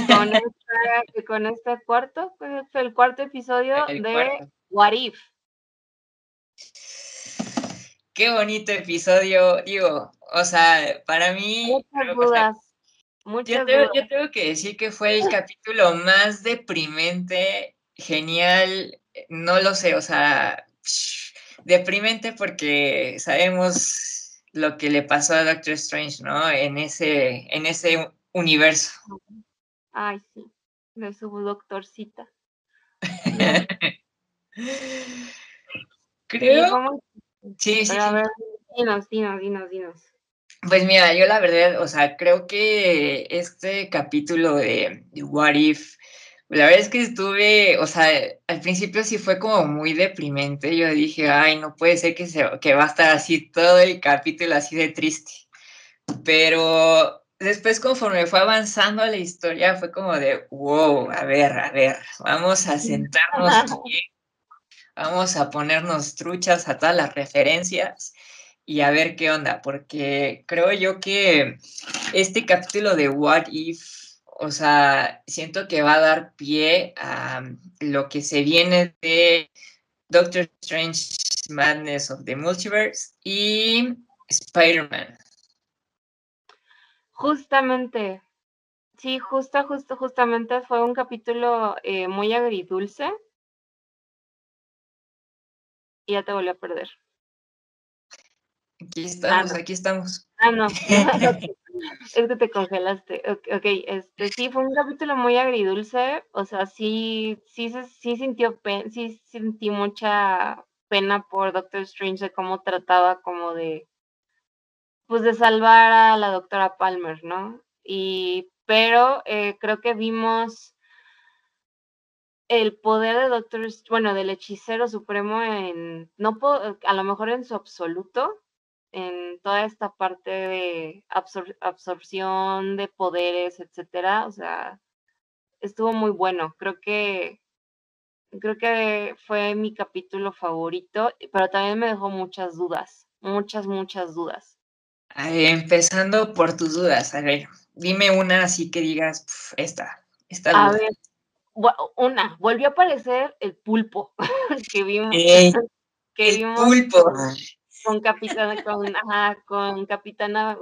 Con, este, cuarto, el cuarto episodio de What If. Qué bonito episodio, digo, o sea, para mí... Muchas dudas yo, tengo, que decir que fue el capítulo más deprimente, genial, no lo sé, o sea, deprimente porque sabemos lo que le pasó a Doctor Strange, ¿no? En ese, en ese universo. Ay, sí, de su doctorcita. [laughs] Creo. Sí, sí, A ver, dinos, dinos, dinos, dinos. Pues mira, yo la verdad, o sea, creo que este capítulo de, What If, la verdad es que estuve, o sea, al principio sí fue como muy deprimente. Yo dije, ay, no puede ser que, se, que va a estar así todo el capítulo así de triste. Pero después conforme fue avanzando la historia, fue como de, wow, a ver, a ver, vamos a sentarnos bien, vamos a ponernos truchas a todas las referencias y a ver qué onda, porque creo yo que este capítulo de What If, o sea, siento que va a dar pie a lo que se viene de Doctor Strange Madness of the Multiverse y Spider-Man. Justamente, sí, justo, justo, justamente fue un capítulo eh, muy agridulce. Y ya te volví a perder. Aquí ah, estamos, aquí estamos. Ah, no. [laughs] [laughs] es que te congelaste. Ok, este sí fue un capítulo muy agridulce, o sea, sí, sí, sí sintió sí sentí mucha pena por Doctor Strange de cómo trataba como de, pues de salvar a la doctora Palmer, ¿no? Y, pero eh, creo que vimos el poder de Doctor, bueno, del hechicero supremo en, no a lo mejor en su absoluto, en toda esta parte de absorción de poderes, etcétera, o sea, estuvo muy bueno. Creo que creo que fue mi capítulo favorito, pero también me dejó muchas dudas, muchas, muchas dudas. empezando por tus dudas, a ver, dime una así que digas, esta, esta A ver, una, volvió a aparecer el pulpo [laughs] que vimos. el pulpo con capitana, con, ajá, con capitana,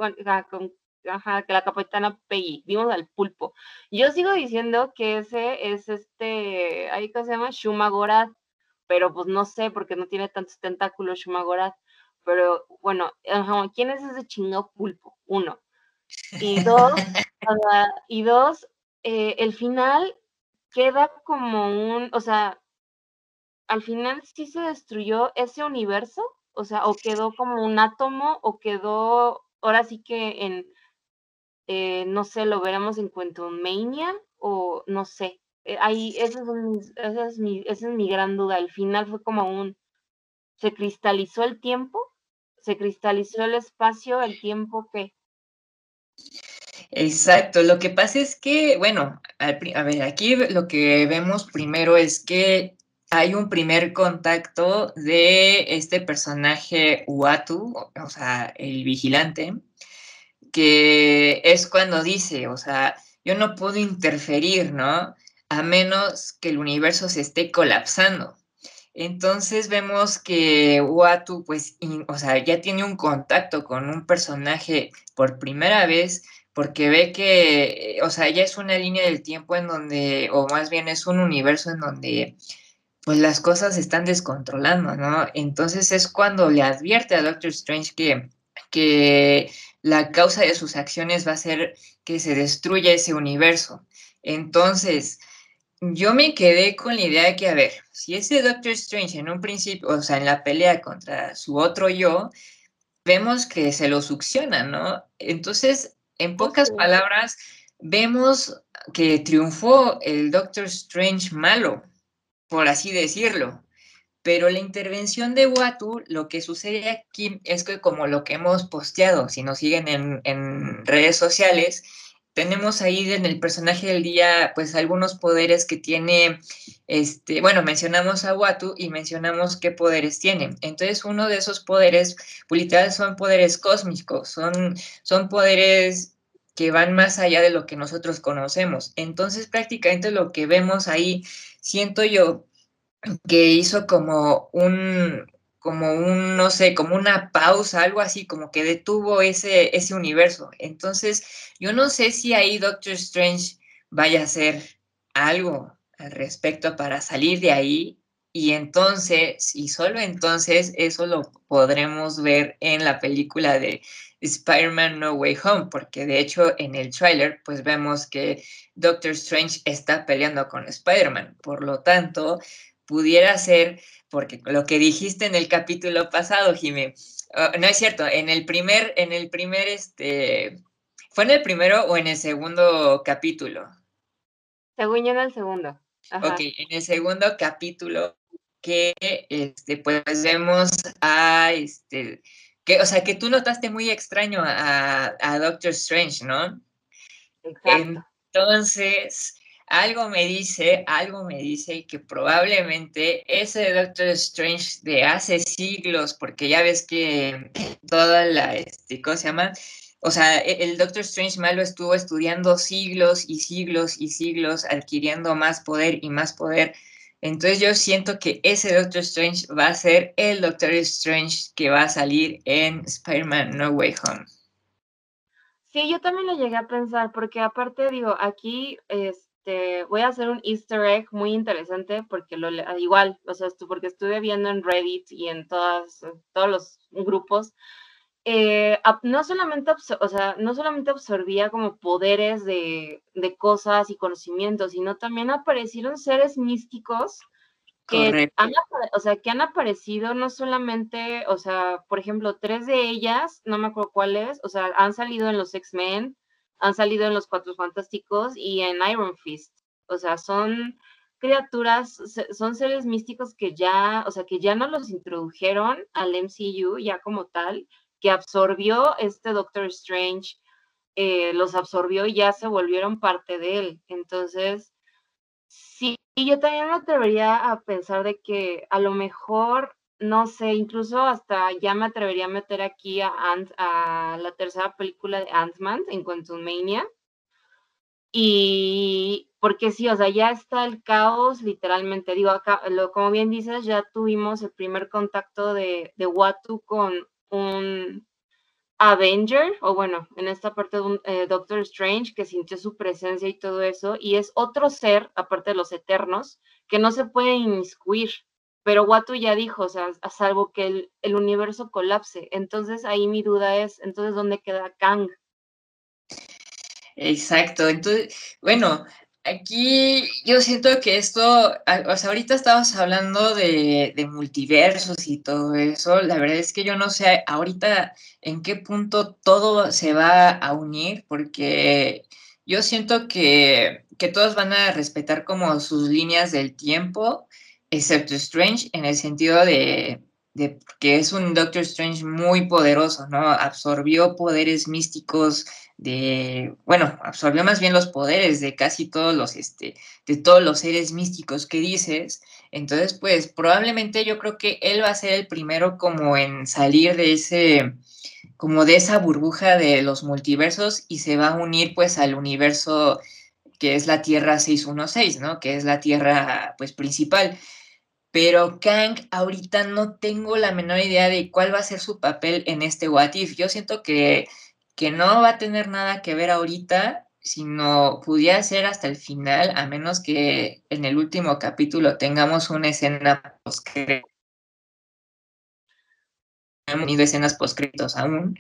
con, ajá, que la capitana Peggy, vimos al pulpo. Yo sigo diciendo que ese es este, ahí que se llama Shumagorat, pero pues no sé porque no tiene tantos tentáculos Shumagorat. Pero bueno, ¿quién es ese chingado pulpo? Uno. Y [laughs] dos, y dos, eh, el final queda como un, o sea, al final sí se destruyó ese universo o sea, o quedó como un átomo, o quedó, ahora sí que en, eh, no sé, lo veremos en Quantum Mania, o no sé. Eh, ahí, esa es, esa, es mi, esa es mi gran duda. El final fue como un, ¿Se cristalizó el tiempo? ¿Se cristalizó el espacio, el tiempo qué? Exacto, lo que pasa es que, bueno, a ver, aquí lo que vemos primero es que hay un primer contacto de este personaje Uatu, o sea, el vigilante, que es cuando dice, o sea, yo no puedo interferir, ¿no? A menos que el universo se esté colapsando. Entonces vemos que Uatu, pues, o sea, ya tiene un contacto con un personaje por primera vez porque ve que, o sea, ya es una línea del tiempo en donde, o más bien es un universo en donde, pues las cosas se están descontrolando, ¿no? Entonces es cuando le advierte a Doctor Strange que, que la causa de sus acciones va a ser que se destruya ese universo. Entonces, yo me quedé con la idea de que, a ver, si ese Doctor Strange en un principio, o sea, en la pelea contra su otro yo, vemos que se lo succiona, ¿no? Entonces, en pocas palabras, vemos que triunfó el Doctor Strange malo, por así decirlo. Pero la intervención de Watu, lo que sucede aquí es que como lo que hemos posteado, si nos siguen en, en redes sociales, tenemos ahí en el personaje del día, pues algunos poderes que tiene, este, bueno, mencionamos a Watu y mencionamos qué poderes tiene. Entonces, uno de esos poderes, pues literal, son poderes cósmicos, son, son poderes que van más allá de lo que nosotros conocemos. Entonces, prácticamente lo que vemos ahí, siento yo, que hizo como un, como un, no sé, como una pausa, algo así, como que detuvo ese, ese universo. Entonces, yo no sé si ahí Doctor Strange vaya a hacer algo al respecto para salir de ahí. Y entonces, y solo entonces, eso lo podremos ver en la película de Spider-Man No Way Home, porque de hecho en el tráiler pues vemos que Doctor Strange está peleando con Spider-Man. Por lo tanto, pudiera ser porque lo que dijiste en el capítulo pasado, Jimé, ah, no es cierto, en el primer, en el primer, este, ¿fue en el primero o en el segundo capítulo? Según yo en el segundo. Ok, en el segundo capítulo que, este, pues vemos a, este, que, o sea, que tú notaste muy extraño a, a Doctor Strange, ¿no? Exacto. Entonces, algo me dice, algo me dice que probablemente ese Doctor Strange de hace siglos, porque ya ves que toda la, este, ¿cómo se llama? O sea, e, el Doctor Strange malo estuvo estudiando siglos y siglos y siglos, adquiriendo más poder y más poder. Entonces yo siento que ese Doctor Strange va a ser el Doctor Strange que va a salir en Spider-Man No Way Home. Sí, yo también lo llegué a pensar, porque aparte digo, aquí es, este, voy a hacer un easter egg muy interesante porque lo igual, o sea, porque estuve viendo en Reddit y en todas, todos los grupos, eh, no solamente, o sea, no solamente absorbía como poderes de, de, cosas y conocimientos, sino también aparecieron seres místicos que han, o sea, que han aparecido no solamente, o sea, por ejemplo, tres de ellas, no me acuerdo cuáles, o sea, han salido en los X-Men, han salido en Los Cuatro Fantásticos y en Iron Fist. O sea, son criaturas, son seres místicos que ya, o sea, que ya no los introdujeron al MCU ya como tal, que absorbió este Doctor Strange, eh, los absorbió y ya se volvieron parte de él. Entonces, sí, yo también me atrevería a pensar de que a lo mejor no sé, incluso hasta ya me atrevería a meter aquí a, a la tercera película de Ant-Man en Quantum Mania. Y porque sí, o sea, ya está el caos, literalmente. Digo, acá, lo, como bien dices, ya tuvimos el primer contacto de, de Watu con un Avenger, o bueno, en esta parte de eh, Doctor Strange que sintió su presencia y todo eso, y es otro ser, aparte de los eternos, que no se puede inmiscuir pero Watu ya dijo, o sea, a salvo que el, universo colapse. Entonces ahí mi duda es, entonces, ¿dónde queda Kang? Exacto, entonces, bueno, aquí yo siento que esto, o sea, ahorita estamos hablando de, de, multiversos y todo eso, la verdad es que yo no sé ahorita en qué punto todo se va a unir, porque yo siento que, que todos van a respetar como sus líneas del tiempo excepto Strange en el sentido de, de que es un Doctor Strange muy poderoso, ¿no? Absorbió poderes místicos de, bueno, absorbió más bien los poderes de casi todos los, este, de todos los seres místicos que dices. Entonces, pues probablemente yo creo que él va a ser el primero como en salir de ese, como de esa burbuja de los multiversos y se va a unir pues al universo que es la Tierra 616, ¿no? Que es la Tierra pues principal. Pero Kang ahorita no tengo la menor idea de cuál va a ser su papel en este What If. Yo siento que, que no va a tener nada que ver ahorita, sino pudiera ser hasta el final, a menos que en el último capítulo tengamos una escena post hemos tenido escenas postcritos aún,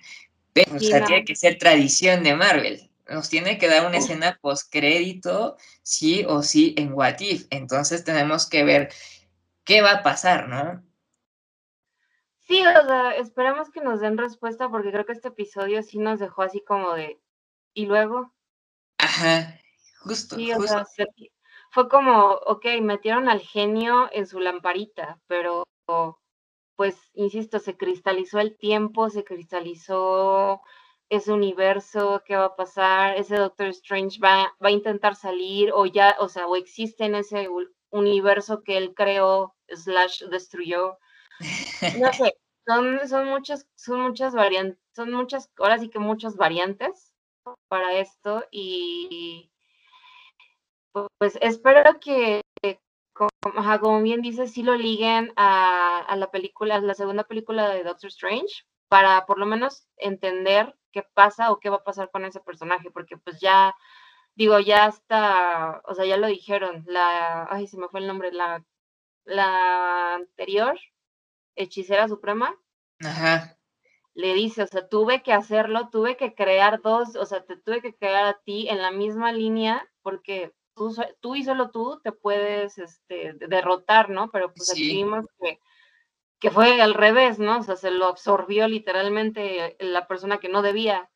pero tiene que ser tradición de Marvel. Nos tiene que dar una escena postcrédito, sí o sí, en What If. Entonces tenemos que ver qué va a pasar, ¿no? Sí, o sea, esperamos que nos den respuesta porque creo que este episodio sí nos dejó así como de, ¿y luego? Ajá, justo. Sí, o sea, fue como, ok, metieron al genio en su lamparita, pero pues, insisto, se cristalizó el tiempo, se cristalizó ese universo, qué va a pasar, ese Doctor Strange va, va a intentar salir o ya, o sea, o existe en ese universo que él creó, slash destruyó. No [laughs] sé, son, son muchas, son muchas variantes, son muchas, ahora sí que muchas variantes para esto y pues espero que, como, bien dices, sí lo liguen a, a, la película, a la segunda película de Doctor Strange, para por lo menos entender qué pasa o qué va a pasar con ese personaje, porque pues ya digo, ya está, o sea, ya lo dijeron, la, ay, se me fue el nombre, la, la anterior, hechicera suprema. Ajá. Le dice, o sea, tuve que hacerlo, tuve que crear dos, o sea, te tuve que crear a ti en la misma línea, porque tú, tú y solo tú te puedes este, derrotar, ¿no? Pero pues aquí vimos que, que fue al revés, ¿no? O sea, se lo absorbió literalmente la persona que no debía.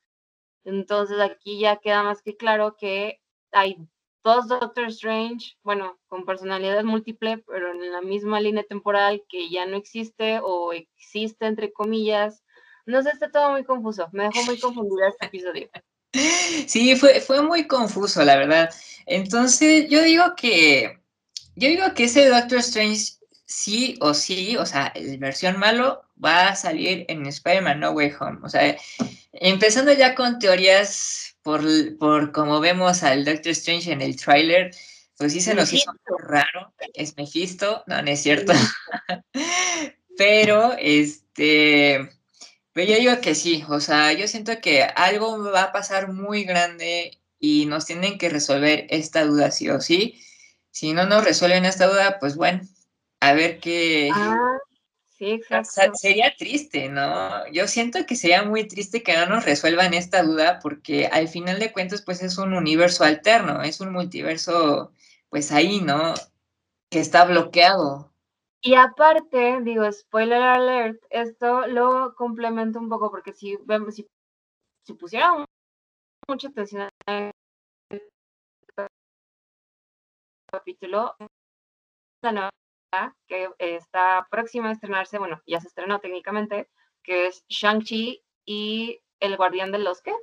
Entonces aquí ya queda más que claro que hay dos Doctor Strange, bueno, con personalidad múltiple, pero en la misma línea temporal que ya no existe o existe entre comillas. No sé, está todo muy confuso. Me dejó muy confundida este episodio. [laughs] Sí, fue, fue muy confuso, la verdad. Entonces, yo digo que. Yo digo que ese Doctor Strange sí o sí, o sea, la versión malo va a salir en Spider-Man No Way Home. O sea, Empezando ya con teorías por, por como vemos al Doctor Strange en el tráiler, pues sí se nos hizo raro. Es Mephisto, no, no es cierto. [laughs] pero, este, pero yo digo que sí, o sea, yo siento que algo va a pasar muy grande y nos tienen que resolver esta duda sí o sí. Si no nos resuelven esta duda, pues bueno, a ver qué, ah, Sí, exacto. sería triste, ¿no? Yo siento que sería muy triste que no nos resuelvan esta duda porque al final de cuentas pues es un universo alterno, es un multiverso pues ahí, ¿no? Que está bloqueado. Y aparte, digo, spoiler alert, esto lo complemento un poco porque si vemos, si, si pusiera mucha atención al capítulo, no que está próxima a estrenarse, bueno, ya se estrenó técnicamente, que es Shang-Chi y el Guardián del Bosque.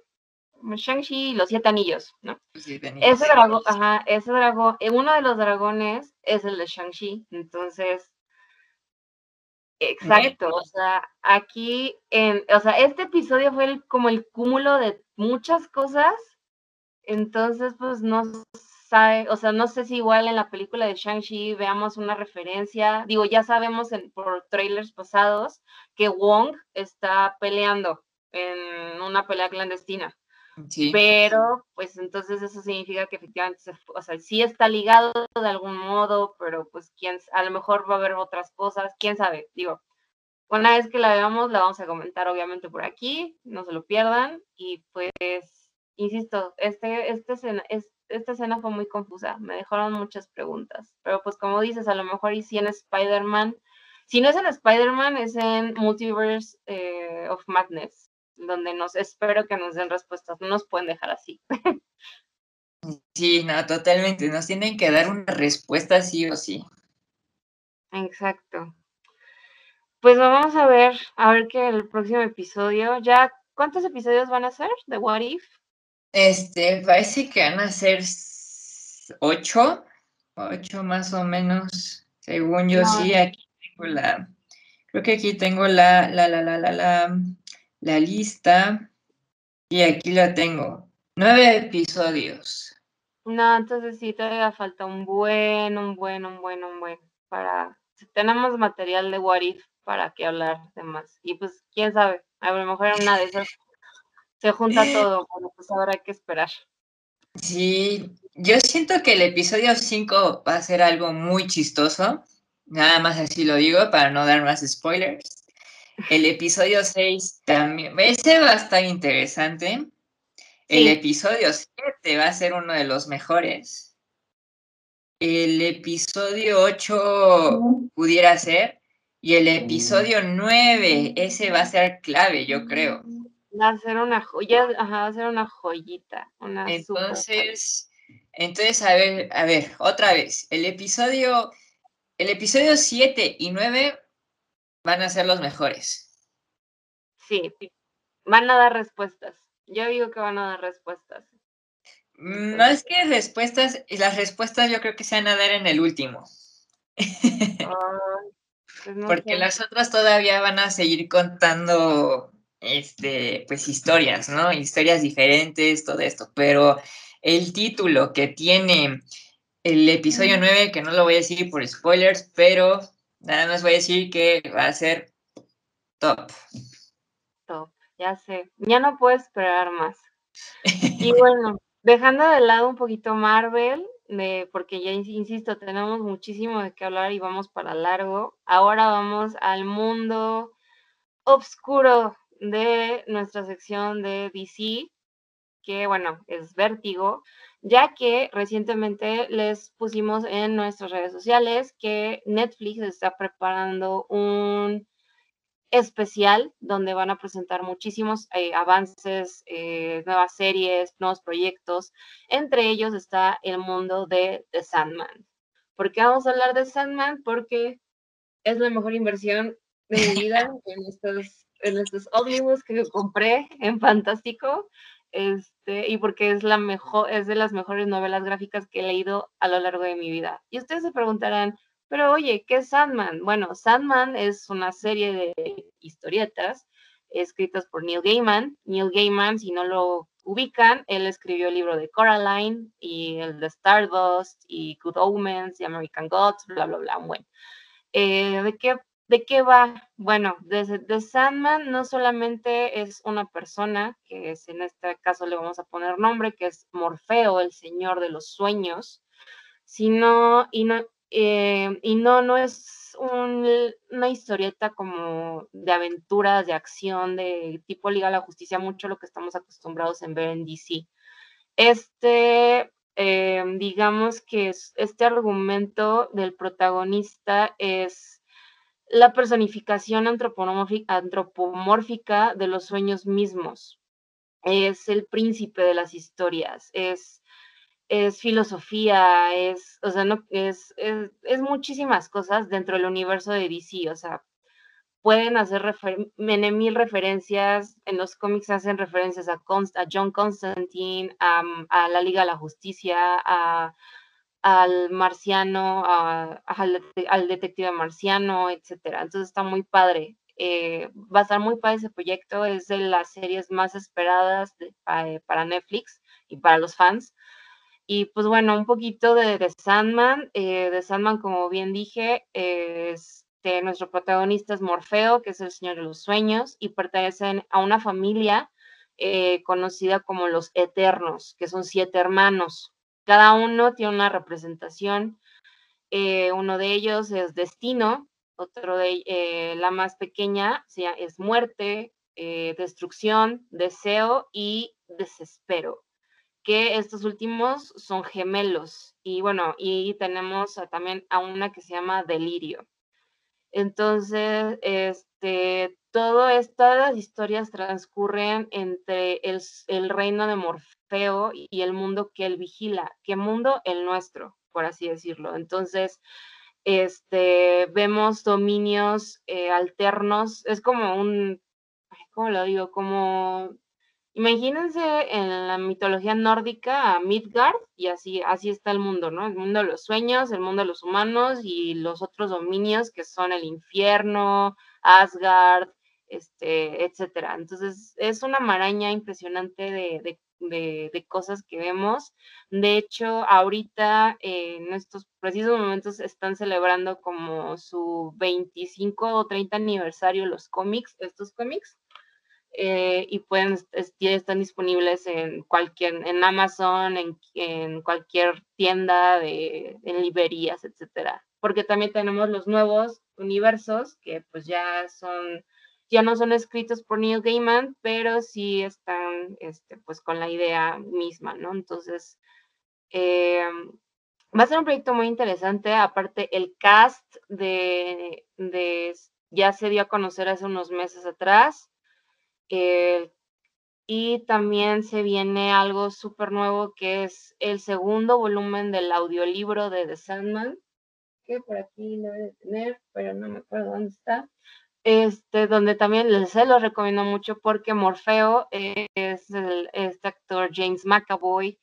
Shang-Chi y los Siete Anillos, ¿no? Ese dragón, ajá, ese dragón, eh, uno de los dragones es el de Shang-Chi, entonces, exacto, o sea, aquí, en, o sea, este episodio fue como el cúmulo de muchas cosas, entonces, pues, no o sea, no sé si igual en la película de Shang-Chi veamos una referencia, digo, ya sabemos por trailers pasados que Wong está peleando en una pelea clandestina. Sí. Pero, pues entonces eso significa que efectivamente, o sea, sí está ligado de algún modo, pero pues quién, a lo mejor va a haber otras cosas, quién sabe, digo, una vez que la veamos, la vamos a comentar obviamente por aquí, no se lo pierdan, y pues, insisto, este, este, es, esta escena fue muy confusa, me dejaron muchas preguntas, pero pues como dices, a lo mejor y si en Spider-Man, si no es en Spider-Man, es en Multiverse eh, of Madness, donde nos espero que nos den respuestas, no nos pueden dejar así. [laughs] Sí, no, totalmente, nos tienen que dar una respuesta sí o sí. Exacto. pues vamos a ver, a ver que el próximo episodio, ya, ¿cuántos episodios van a ser de What If? Este, parece que van a ser ocho, ocho más o menos, según yo sí, aquí tengo la, creo que aquí tengo la, la, la, la, la, la, la lista y aquí la tengo, nueve episodios. No, entonces sí, todavía falta un buen, un buen, un buen, un buen, para, si tenemos material de What If para que hablar de más. Y pues, quién sabe, a lo mejor en una de esas se junta todo, pero pues ahora hay que esperar. Sí, yo siento que el episodio 5 va a ser algo muy chistoso, nada más así lo digo para no dar más spoilers. El episodio 6 también, ese va a estar interesante. El episodio 7 va a ser uno de los mejores. El episodio 8 pudiera ser. Y el episodio 9, ese va a ser clave, yo creo. Va a ser una joya, va a ser una joyita. entonces, entonces, a ver, a ver, otra vez. El episodio, el episodio 7 y 9 van a ser los mejores. Sí, van a dar respuestas. Yo digo que van a dar respuestas. Mm, no es que respuestas, las respuestas yo creo que se van a dar en el último. [laughs] Pues Porque las otras todavía van a seguir contando este, pues historias, ¿no? Historias diferentes, todo esto. Pero el título que tiene el episodio 9, que no lo voy a decir por spoilers, pero nada más voy a decir que va a ser top. Top ya sé, ya no puedo esperar más. Y bueno, dejando de lado un poquito Marvel, de, porque ya insisto, tenemos muchísimo de qué hablar y vamos para largo. Ahora vamos al mundo oscuro de nuestra sección de DC, que bueno, es Vértigo, ya que recientemente les pusimos en nuestras redes sociales que Netflix está preparando un especial donde van a presentar muchísimos eh, avances, eh, nuevas series, nuevos proyectos. Entre ellos está el mundo de The Sandman. ¿Por qué vamos a hablar de Sandman? Porque es la mejor inversión de mi vida [laughs] en estos, en estos ómnibus que compré en Fantástico. Este, y porque es la mejor, es de las mejores novelas gráficas que he leído a lo largo de mi vida. Y ustedes se preguntarán, pero oye, ¿qué es Sandman? Bueno, Sandman es una serie de historietas escritas por Neil Gaiman. Neil Gaiman, si no lo ubican, él escribió el libro de Coraline y el de Stardust y Good Omens y American Gods, bla, bla, bla. Bueno, eh, ¿de, qué, ¿de qué va? Bueno, de, Sandman no solamente es una persona, que es en este caso le vamos a poner nombre, que es Morfeo, el señor de los sueños, sino, y no, eh, y no, no es una historieta como de aventuras, de acción, de tipo Liga de la Justicia, mucho lo que estamos acostumbrados en ver en DC. Este, eh, digamos que este argumento del protagonista es la personificación antropomórfica de los sueños mismos. Es el príncipe de las historias, es es filosofía, es, o sea, no, es, es, muchísimas cosas dentro del universo de DC, o sea, pueden hacer mil referencias, en los cómics hacen referencias a, a John Constantine, a, la Liga de la Justicia, a, al marciano, al, detective marciano, etcétera. Entonces está muy padre. Eh, va a estar muy padre ese proyecto, es de las series más esperadas eh, para Netflix y para los fans. Y pues bueno, un poquito de, Sandman. Eh, de Sandman, como bien dije, este, nuestro protagonista es Morfeo, que es el Señor de los Sueños, y pertenecen a una familia eh, conocida como los Eternos, que son siete hermanos. Cada uno tiene una representación. Eh, uno de ellos es Destino, otro de la más pequeña es Muerte, Destrucción, Deseo y Desespero que estos últimos son gemelos. Y bueno, y tenemos también a una que se llama Delirio. Entonces, este, todas estas historias transcurren entre el, el, reino de Morfeo y el mundo que él vigila. ¿Qué mundo? El nuestro, por así decirlo. Entonces, Este, vemos dominios eh, alternos, es como un, ¿cómo lo digo? Como, imagínense en la mitología nórdica a Midgard y así, así está el mundo, ¿no? El mundo de los sueños, el mundo de los humanos y los otros dominios que son el infierno, Asgard, este, etcétera. Entonces, es una maraña impresionante de, de, cosas que vemos. De hecho, ahorita eh, en estos precisos momentos están celebrando como su 25 o 30 aniversario los cómics, estos cómics. Eh, y pueden, están disponibles en cualquier, en Amazon, en, en cualquier tienda, de, en librerías, etcétera. Porque también tenemos los nuevos universos que pues ya son ya no son escritos por Neil Gaiman, pero sí están este, pues con la idea misma, ¿no? Entonces, eh, va a ser un proyecto muy interesante. Aparte, el cast de, ya se dio a conocer hace unos meses atrás. Eh, y también se viene algo súper nuevo que es el segundo volumen del audiolibro de The Sandman, que por aquí lo voy a tener, pero no me acuerdo dónde está este, donde también se lo recomiendo mucho porque Morfeo es el, este actor James McAvoy,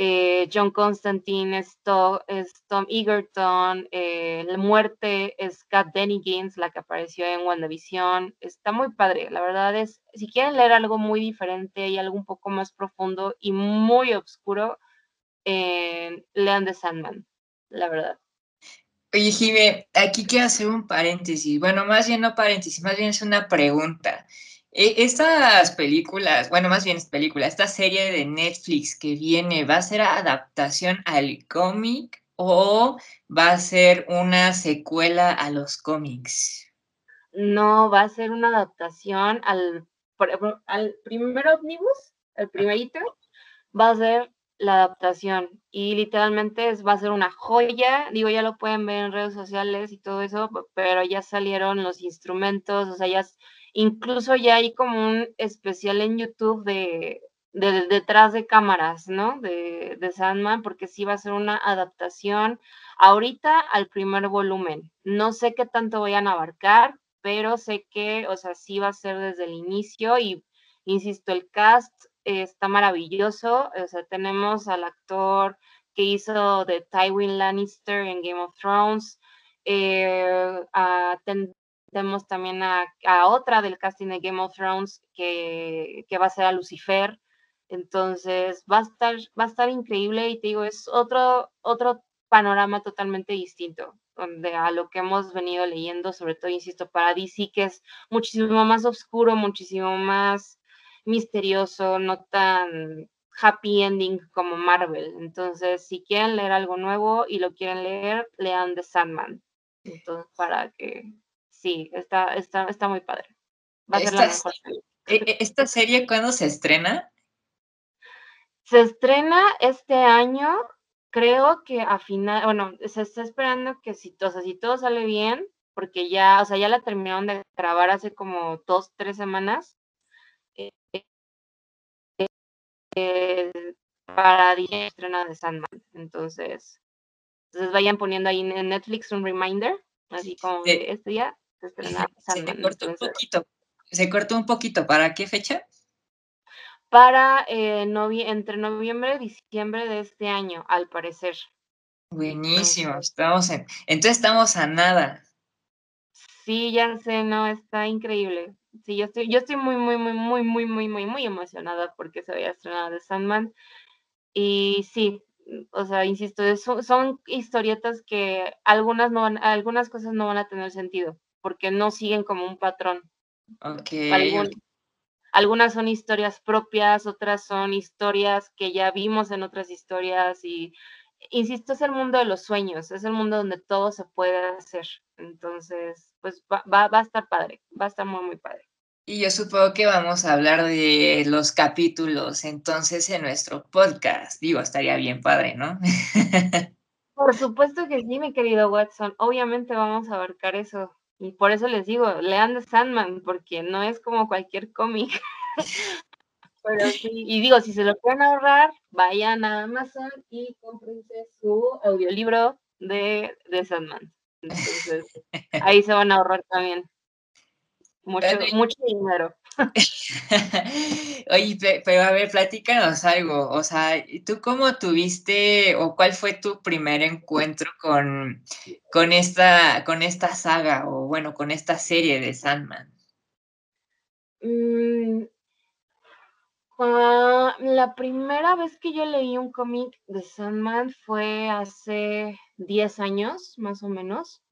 eh, John Constantine es, Tom Egerton, eh, La Muerte es Kat Dennigans, la que apareció en WandaVision. Está muy padre, la verdad es, si quieren leer algo muy diferente y algo un poco más profundo y muy oscuro, eh, lean The Sandman, la verdad. Oye, Jime, aquí quiero hacer un paréntesis. Bueno, más bien no paréntesis, más bien es una pregunta. E, estas películas, bueno, más bien es película, esta serie de Netflix que viene, ¿va a ser adaptación al cómic o va a ser una secuela a los cómics? No, va a ser una adaptación al, al primer ómnibus, el primerito, va a ser la adaptación y literalmente es, va a ser una joya, digo, ya lo pueden ver en redes sociales y todo eso, pero ya salieron los instrumentos, o sea, ya incluso ya hay como un especial en YouTube de, detrás de cámaras, ¿no? De, de Sandman, porque sí va a ser una adaptación ahorita al primer volumen. No sé qué tanto vayan a abarcar, pero sé que, o sea, sí va a ser desde el inicio y, insisto, el cast está maravilloso. O sea, tenemos al actor que hizo de Tywin Lannister en Game of Thrones. Eh, tenemos también a, otra del casting de Game of Thrones que, va a ser a Lucifer. Entonces va a estar, va a estar increíble y te digo, es otro, otro panorama totalmente distinto donde a lo que hemos venido leyendo, sobre todo, insisto, para DC, que es muchísimo más oscuro, muchísimo más misterioso, no tan happy ending como Marvel. Entonces, si quieren leer algo nuevo y lo quieren leer, lean The Sandman. Entonces, para que sí, está, está, está muy padre. Va a ser la mejor e, e, ¿Esta serie cuándo se estrena? Se estrena este año, creo que a final, bueno, se está esperando que si, o sea, si todo sale bien, porque ya, o sea, ya la terminaron de grabar hace como dos, tres semanas, para día estrena de Sandman. Entonces, entonces vayan poniendo ahí en Netflix un reminder, así como este día se estrena Sandman. Se cortó un poquito. Se cortó un poquito. ¿Para qué fecha? Para eh, entre noviembre y diciembre de este año, al parecer. Buenísimo, estamos en, entonces estamos a nada. Sí, ya sé, no, está increíble. Sí, yo estoy, yo estoy muy, muy, muy, muy, muy, muy, muy, muy emocionada porque se vaya a estrenar de Sandman. Y sí, o sea, insisto, son, historietas que algunas no van, algunas cosas no van a tener sentido, porque no siguen como un patrón. Okay. Algunas son historias propias, otras son historias que ya vimos en otras historias y insisto, es el mundo de los sueños, es el mundo donde todo se puede hacer. Entonces, pues va, va, va a estar padre, va a estar muy, muy padre. Y yo supongo que vamos a hablar de los capítulos entonces en nuestro podcast. Digo, estaría bien padre, ¿no? [laughs] Por supuesto que sí, mi querido Watson. Obviamente vamos a abarcar eso. Y por eso les digo, lean The Sandman, porque no es como cualquier cómic. [laughs] Pero sí, y digo, si se lo pueden ahorrar, vayan a Amazon y cómprense su audiolibro de, The Sandman. Entonces, ahí se van a ahorrar también mucho, mucho dinero. [laughs] Oye, pero a ver, platícanos algo. O sea, ¿tú cómo tuviste o cuál fue tu primer encuentro con, con, esta, con esta saga o bueno, con esta serie de Sandman? Mm, ah, la primera vez que yo leí un cómic de Sandman fue hace 10 años, más o menos.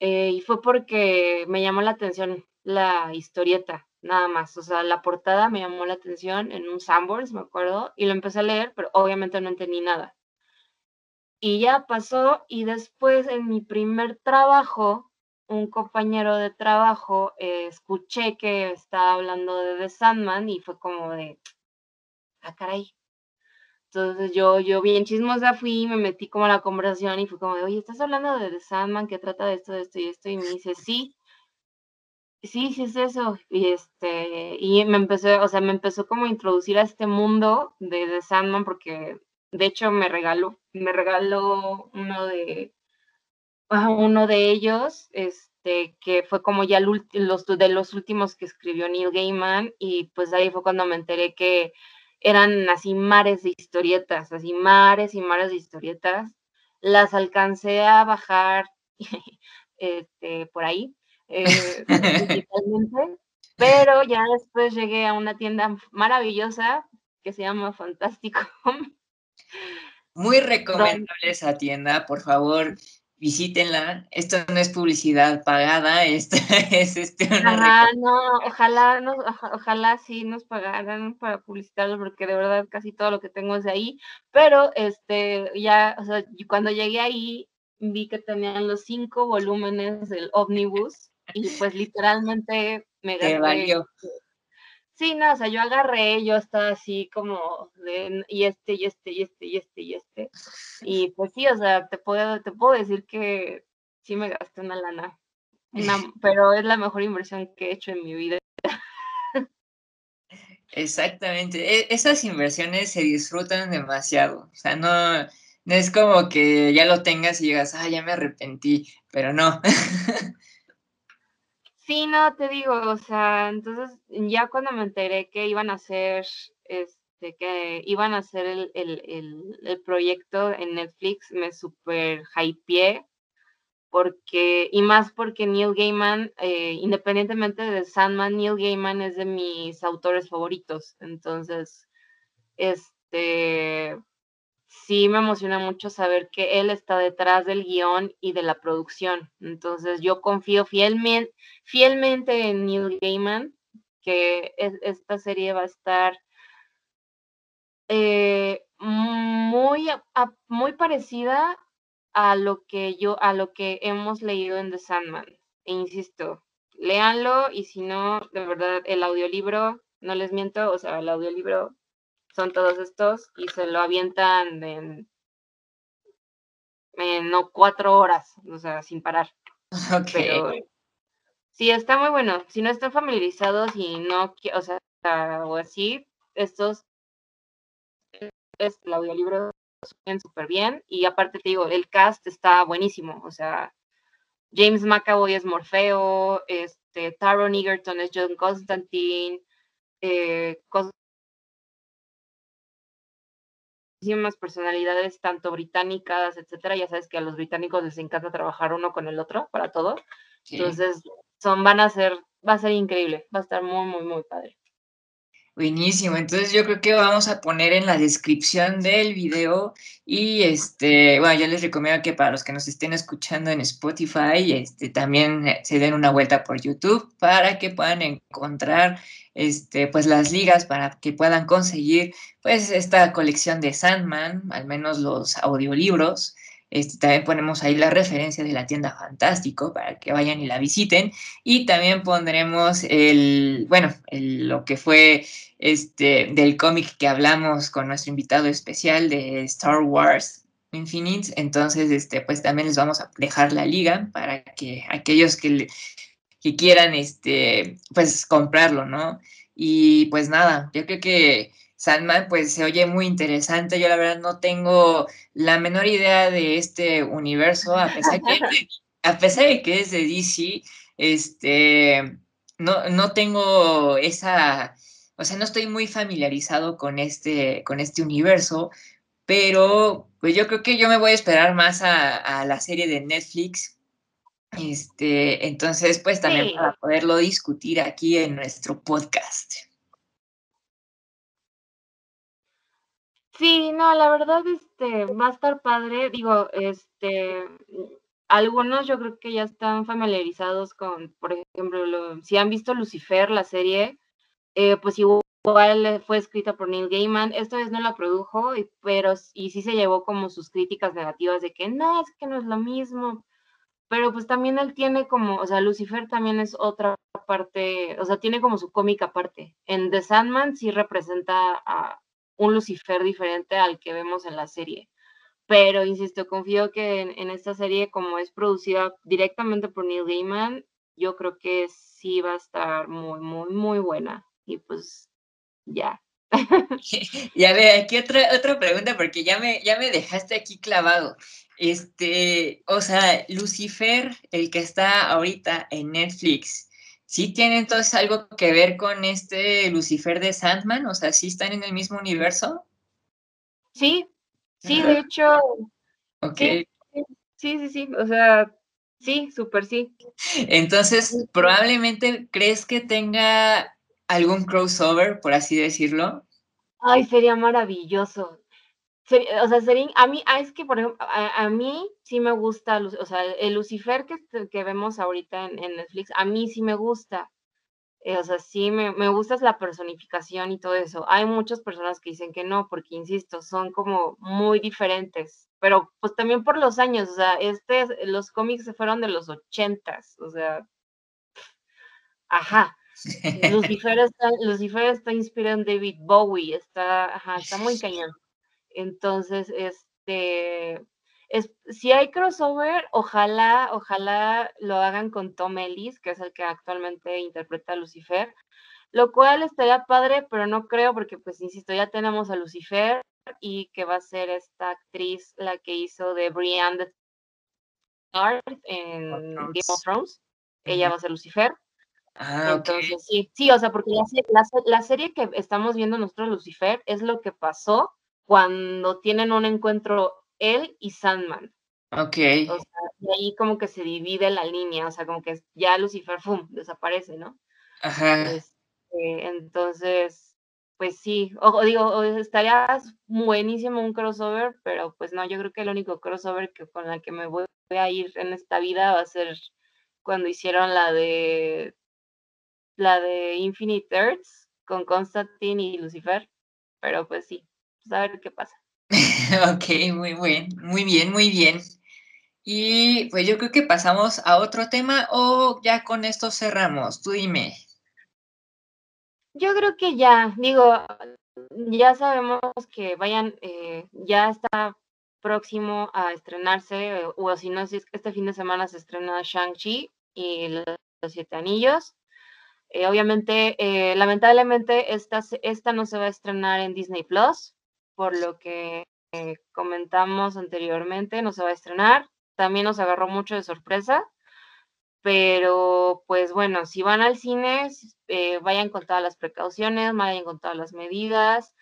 Eh, y fue porque me llamó la atención la historieta, nada más. O sea, la portada me llamó la atención en un Sanborns, me acuerdo, y lo empecé a leer, pero obviamente no entendí nada. Y ya pasó, y después en mi primer trabajo, un compañero de trabajo, eh, escuché que estaba hablando de The Sandman y fue como de, ah, caray. Entonces yo, yo bien chismosa fui, me metí como a la conversación y fue como de, oye, ¿estás hablando de The Sandman que trata de esto, de esto y esto? Y me dice, sí. Sí, sí es eso. Y este, y me empezó, o sea, me empezó como a introducir a este mundo de, Sandman, porque de hecho me regaló, me regaló uno de uno de ellos, este, que fue como ya los, de los últimos que escribió Neil Gaiman, y pues ahí fue cuando me enteré que eran así mares de historietas, así mares y mares de historietas. Las alcancé a bajar [laughs] este, por ahí, eh, [laughs] pero ya después llegué a una tienda maravillosa que se llama Fantástico. Muy recomendable esa tienda, por favor, visítenla. Esto no es publicidad pagada, esto [laughs] es este, una no, ojalá, ojalá sí nos pagaran para publicitarlo, porque de verdad casi todo lo que tengo es de ahí. Pero este, ya, o sea, cuando llegué ahí, vi que tenían los cinco volúmenes del ómnibus y pues literalmente me gasté. Sí, no, o sea, yo agarré, yo estaba así como de, y este, y este, y este, y este, y este. Y pues sí, o sea, te puedo, te puedo decir que sí me gasté una lana, pero es la mejor inversión que he hecho en mi vida. Exactamente, e, esas inversiones se disfrutan demasiado, o sea, no, no es como que ya lo tengas y digas, ah, ya me arrepentí, pero no. [laughs] Sí, no, te digo, o sea, entonces ya cuando me enteré que iban a hacer, este, que iban a hacer el, el, proyecto en Netflix, me super hypeé, porque, y más porque Neil Gaiman, eh, independientemente de Sandman, Neil Gaiman es de mis autores favoritos, entonces, este, sí me emociona mucho saber que él está detrás del guion y de la producción. Entonces yo confío fielmente, en Neil Gaiman, que esta serie va a estar eh, muy, muy parecida a lo que yo, a lo que hemos leído en The Sandman. E insisto, léanlo y si no, de verdad, el audiolibro, no les miento, o sea, el audiolibro son todos estos y se lo avientan en, no cuatro horas, o sea, sin parar. [laughs] Pero sí, está muy bueno. Si no están familiarizados y no, o sea, o así, estos es el audiolibro suenan súper bien y aparte te digo, el cast está buenísimo, o sea, James McAvoy es Morfeo, este, Taron Egerton es John Constantine, eh, muchísimas personalidades, tanto británicas, etcétera. Ya sabes que a los británicos les encanta trabajar uno con el otro para todo. Entonces, son, van a ser, va a ser increíble, va a estar muy, muy, muy padre. Buenísimo, entonces yo creo que vamos a poner en la descripción del video y este, bueno, yo les recomiendo que para los que nos estén escuchando en Spotify, este, también se den una vuelta por YouTube para que puedan encontrar este, pues las ligas para que puedan conseguir pues esta colección de Sandman, al menos los audiolibros. Este, también ponemos ahí la referencia de la tienda Fantástico para que vayan y la visiten. Y también pondremos el, bueno, lo que fue este, del cómic que hablamos con nuestro invitado especial de Star Wars Infinite. Entonces, este, pues también les vamos a dejar la liga para que aquellos que, que quieran, este, pues comprarlo, ¿no? Y pues nada, yo creo que Sandman pues se oye muy interesante. Yo la verdad no tengo la menor idea de este universo, a pesar que [laughs] a pesar de que es de DC, este, no, no tengo esa, o sea, no estoy muy familiarizado con este, con este universo, pero pues yo creo que yo me voy a esperar más a, la serie de Netflix. Este, entonces, pues también para poderlo discutir aquí en nuestro podcast. Sí, no, la verdad, este, va a estar padre. Digo, este, algunos yo creo que ya están familiarizados con, por ejemplo, si han visto Lucifer, la serie, eh, pues igual fue escrita por Neil Gaiman. Esta vez no la produjo, pero y sí se llevó como sus críticas negativas de que no, es que no es lo mismo. Pero pues también él tiene como, o sea, Lucifer también es otra parte, o sea, tiene como su cómica parte. En The Sandman sí representa a un Lucifer diferente al que vemos en la serie. Pero, insisto, confío que en, esta serie, como es producida directamente por Neil Gaiman, yo creo que sí va a estar muy, muy, muy buena. Y pues, ya. [laughs] [laughs] ya ve, aquí otra, otra pregunta, porque ya me, ya me dejaste aquí clavado. Este, o sea, Lucifer, el que está ahorita en Netflix, ¿sí tiene entonces algo que ver con este Lucifer de Sandman? O sea, ¿sí están en el mismo universo? Sí, sí, de hecho. Ok. Sí, sí, sí, o sea, sí, súper sí. Entonces, probablemente crees que tenga algún crossover, por así decirlo. Ay, sería maravilloso o sea, a mí, ah, es que por ejemplo, a, mí sí me gusta, o sea, el Lucifer que, que vemos ahorita en, Netflix, a mí sí me gusta. Eh, o sea, sí me, me gusta la personificación y todo eso. Hay muchas personas que dicen que no, porque insisto, son como muy diferentes. Pero pues también por los años, o sea, este, los cómics se fueron de los ochentas, o sea, ajá. [laughs] Lucifer está, Lucifer está inspirado en David Bowie, está, ajá, está muy [laughs] cañón. Entonces, este, es, si hay crossover, ojalá, ojalá lo hagan con Tom Ellis, que es el que actualmente interpreta a Lucifer, lo cual estaría padre, pero no creo porque, pues, insisto, ya tenemos a Lucifer y que va a ser esta actriz la que hizo de Brienne de en Game of Thrones. Ella va a ser Lucifer. Ah, Entonces, sí, sí, o sea, porque la, la, serie que estamos viendo nosotros, Lucifer, es lo que pasó cuando tienen un encuentro él y Sandman. Ok. O sea, y ahí como que se divide la línea, o sea, como que ya Lucifer, ¡fum!, desaparece, ¿no? Ajá. Este, entonces, pues sí, o, digo, estaría buenísimo un crossover, pero pues no, yo creo que el único crossover que, con el que me voy a ir en esta vida va a ser cuando hicieron la de la de Infinite Earths con Constantine y Lucifer, pero pues sí, pues, a ver qué pasa. [laughs] ok, muy bien, muy bien, muy bien. Y pues yo creo que pasamos a otro tema o ya con esto cerramos. Tú dime. Yo creo que ya, digo, ya sabemos que vayan, eh, ya está próximo a estrenarse, o si no, si es que este fin de semana se estrena Shang-Chi y los Siete Anillos. Eh, obviamente, eh, lamentablemente, esta, esta no se va a estrenar en Disney Plus, por lo que eh, comentamos anteriormente, no se va a estrenar. También nos agarró mucho de sorpresa, pero pues bueno, si van al cine, eh, vayan con todas las precauciones, vayan con todas las medidas,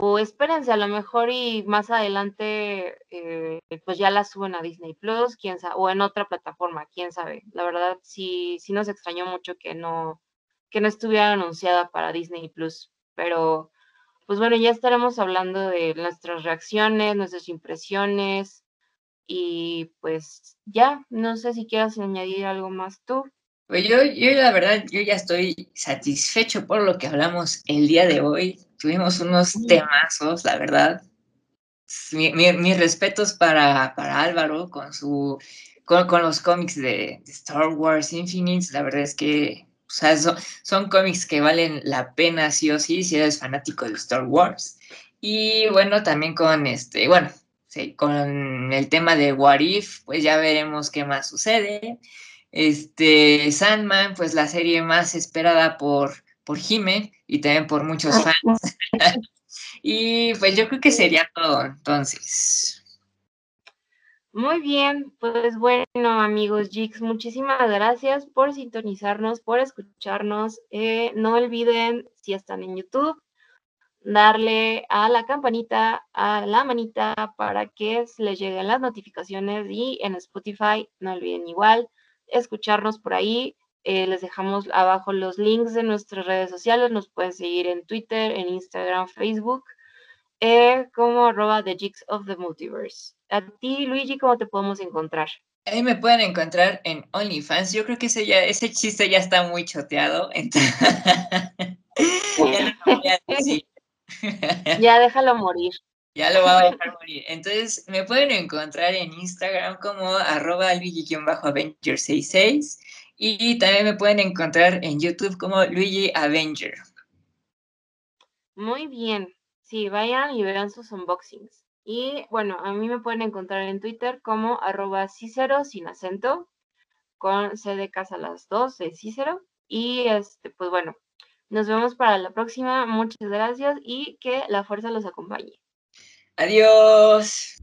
o, espérense a lo mejor y más adelante eh, pues ya la suben a Disney Plus, quién sabe, o en otra plataforma, quién sabe. La verdad sí, sí nos extrañó mucho que no, que no estuviera anunciada para Disney Plus, pero pues bueno, ya estaremos hablando de nuestras reacciones, nuestras impresiones y pues ya, no sé si quieras añadir algo más tú. Pues yo, yo la verdad, yo ya estoy satisfecho por lo que hablamos el día de hoy. Tuvimos unos temazos, la verdad. mis respetos para, para Álvaro con su con, los cómics de, de, Star Wars Infinite. La verdad es que o sea, son, cómics que valen la pena sí o sí si eres fanático de Star Wars. Y bueno, también con este, bueno, sí, con el tema de What If, pues ya veremos qué más sucede. Este, Sandman, pues la serie más esperada por, por Jime y también por muchos fans. [laughs] [laughs] y pues yo creo que sería todo, entonces. Muy bien, pues bueno, amigos Jigs, muchísimas gracias por sintonizarnos, por escucharnos. Eh, no olviden, si están en YouTube, darle a la campanita, a la manita para que les lleguen las notificaciones y en Spotify no olviden igual escucharnos por ahí. Eh, les dejamos abajo los links de nuestras redes sociales. Nos pueden seguir en Twitter, en Instagram, Facebook, eh, como arroba The Jigs of the Multiverse. A ti, Luigi, ¿cómo te podemos encontrar? Ahí me pueden encontrar en OnlyFans. Yo creo que ese, ya, ese chiste ya está muy choteado. [laughs] [laughs] ya déjalo morir. Ya lo voy a dejar morir. Entonces, me pueden encontrar en Instagram como arroba luigi-avenger66 y también me pueden encontrar en YouTube como Luigi Avenger. Muy bien. Sí, vayan y vean sus unboxings. Y bueno, a mí me pueden encontrar en Twitter como arroba sin acento, con C de casa las dos de Cicero. Y este, pues bueno, nos vemos para la próxima. Muchas gracias y que la fuerza los acompañe. Adiós.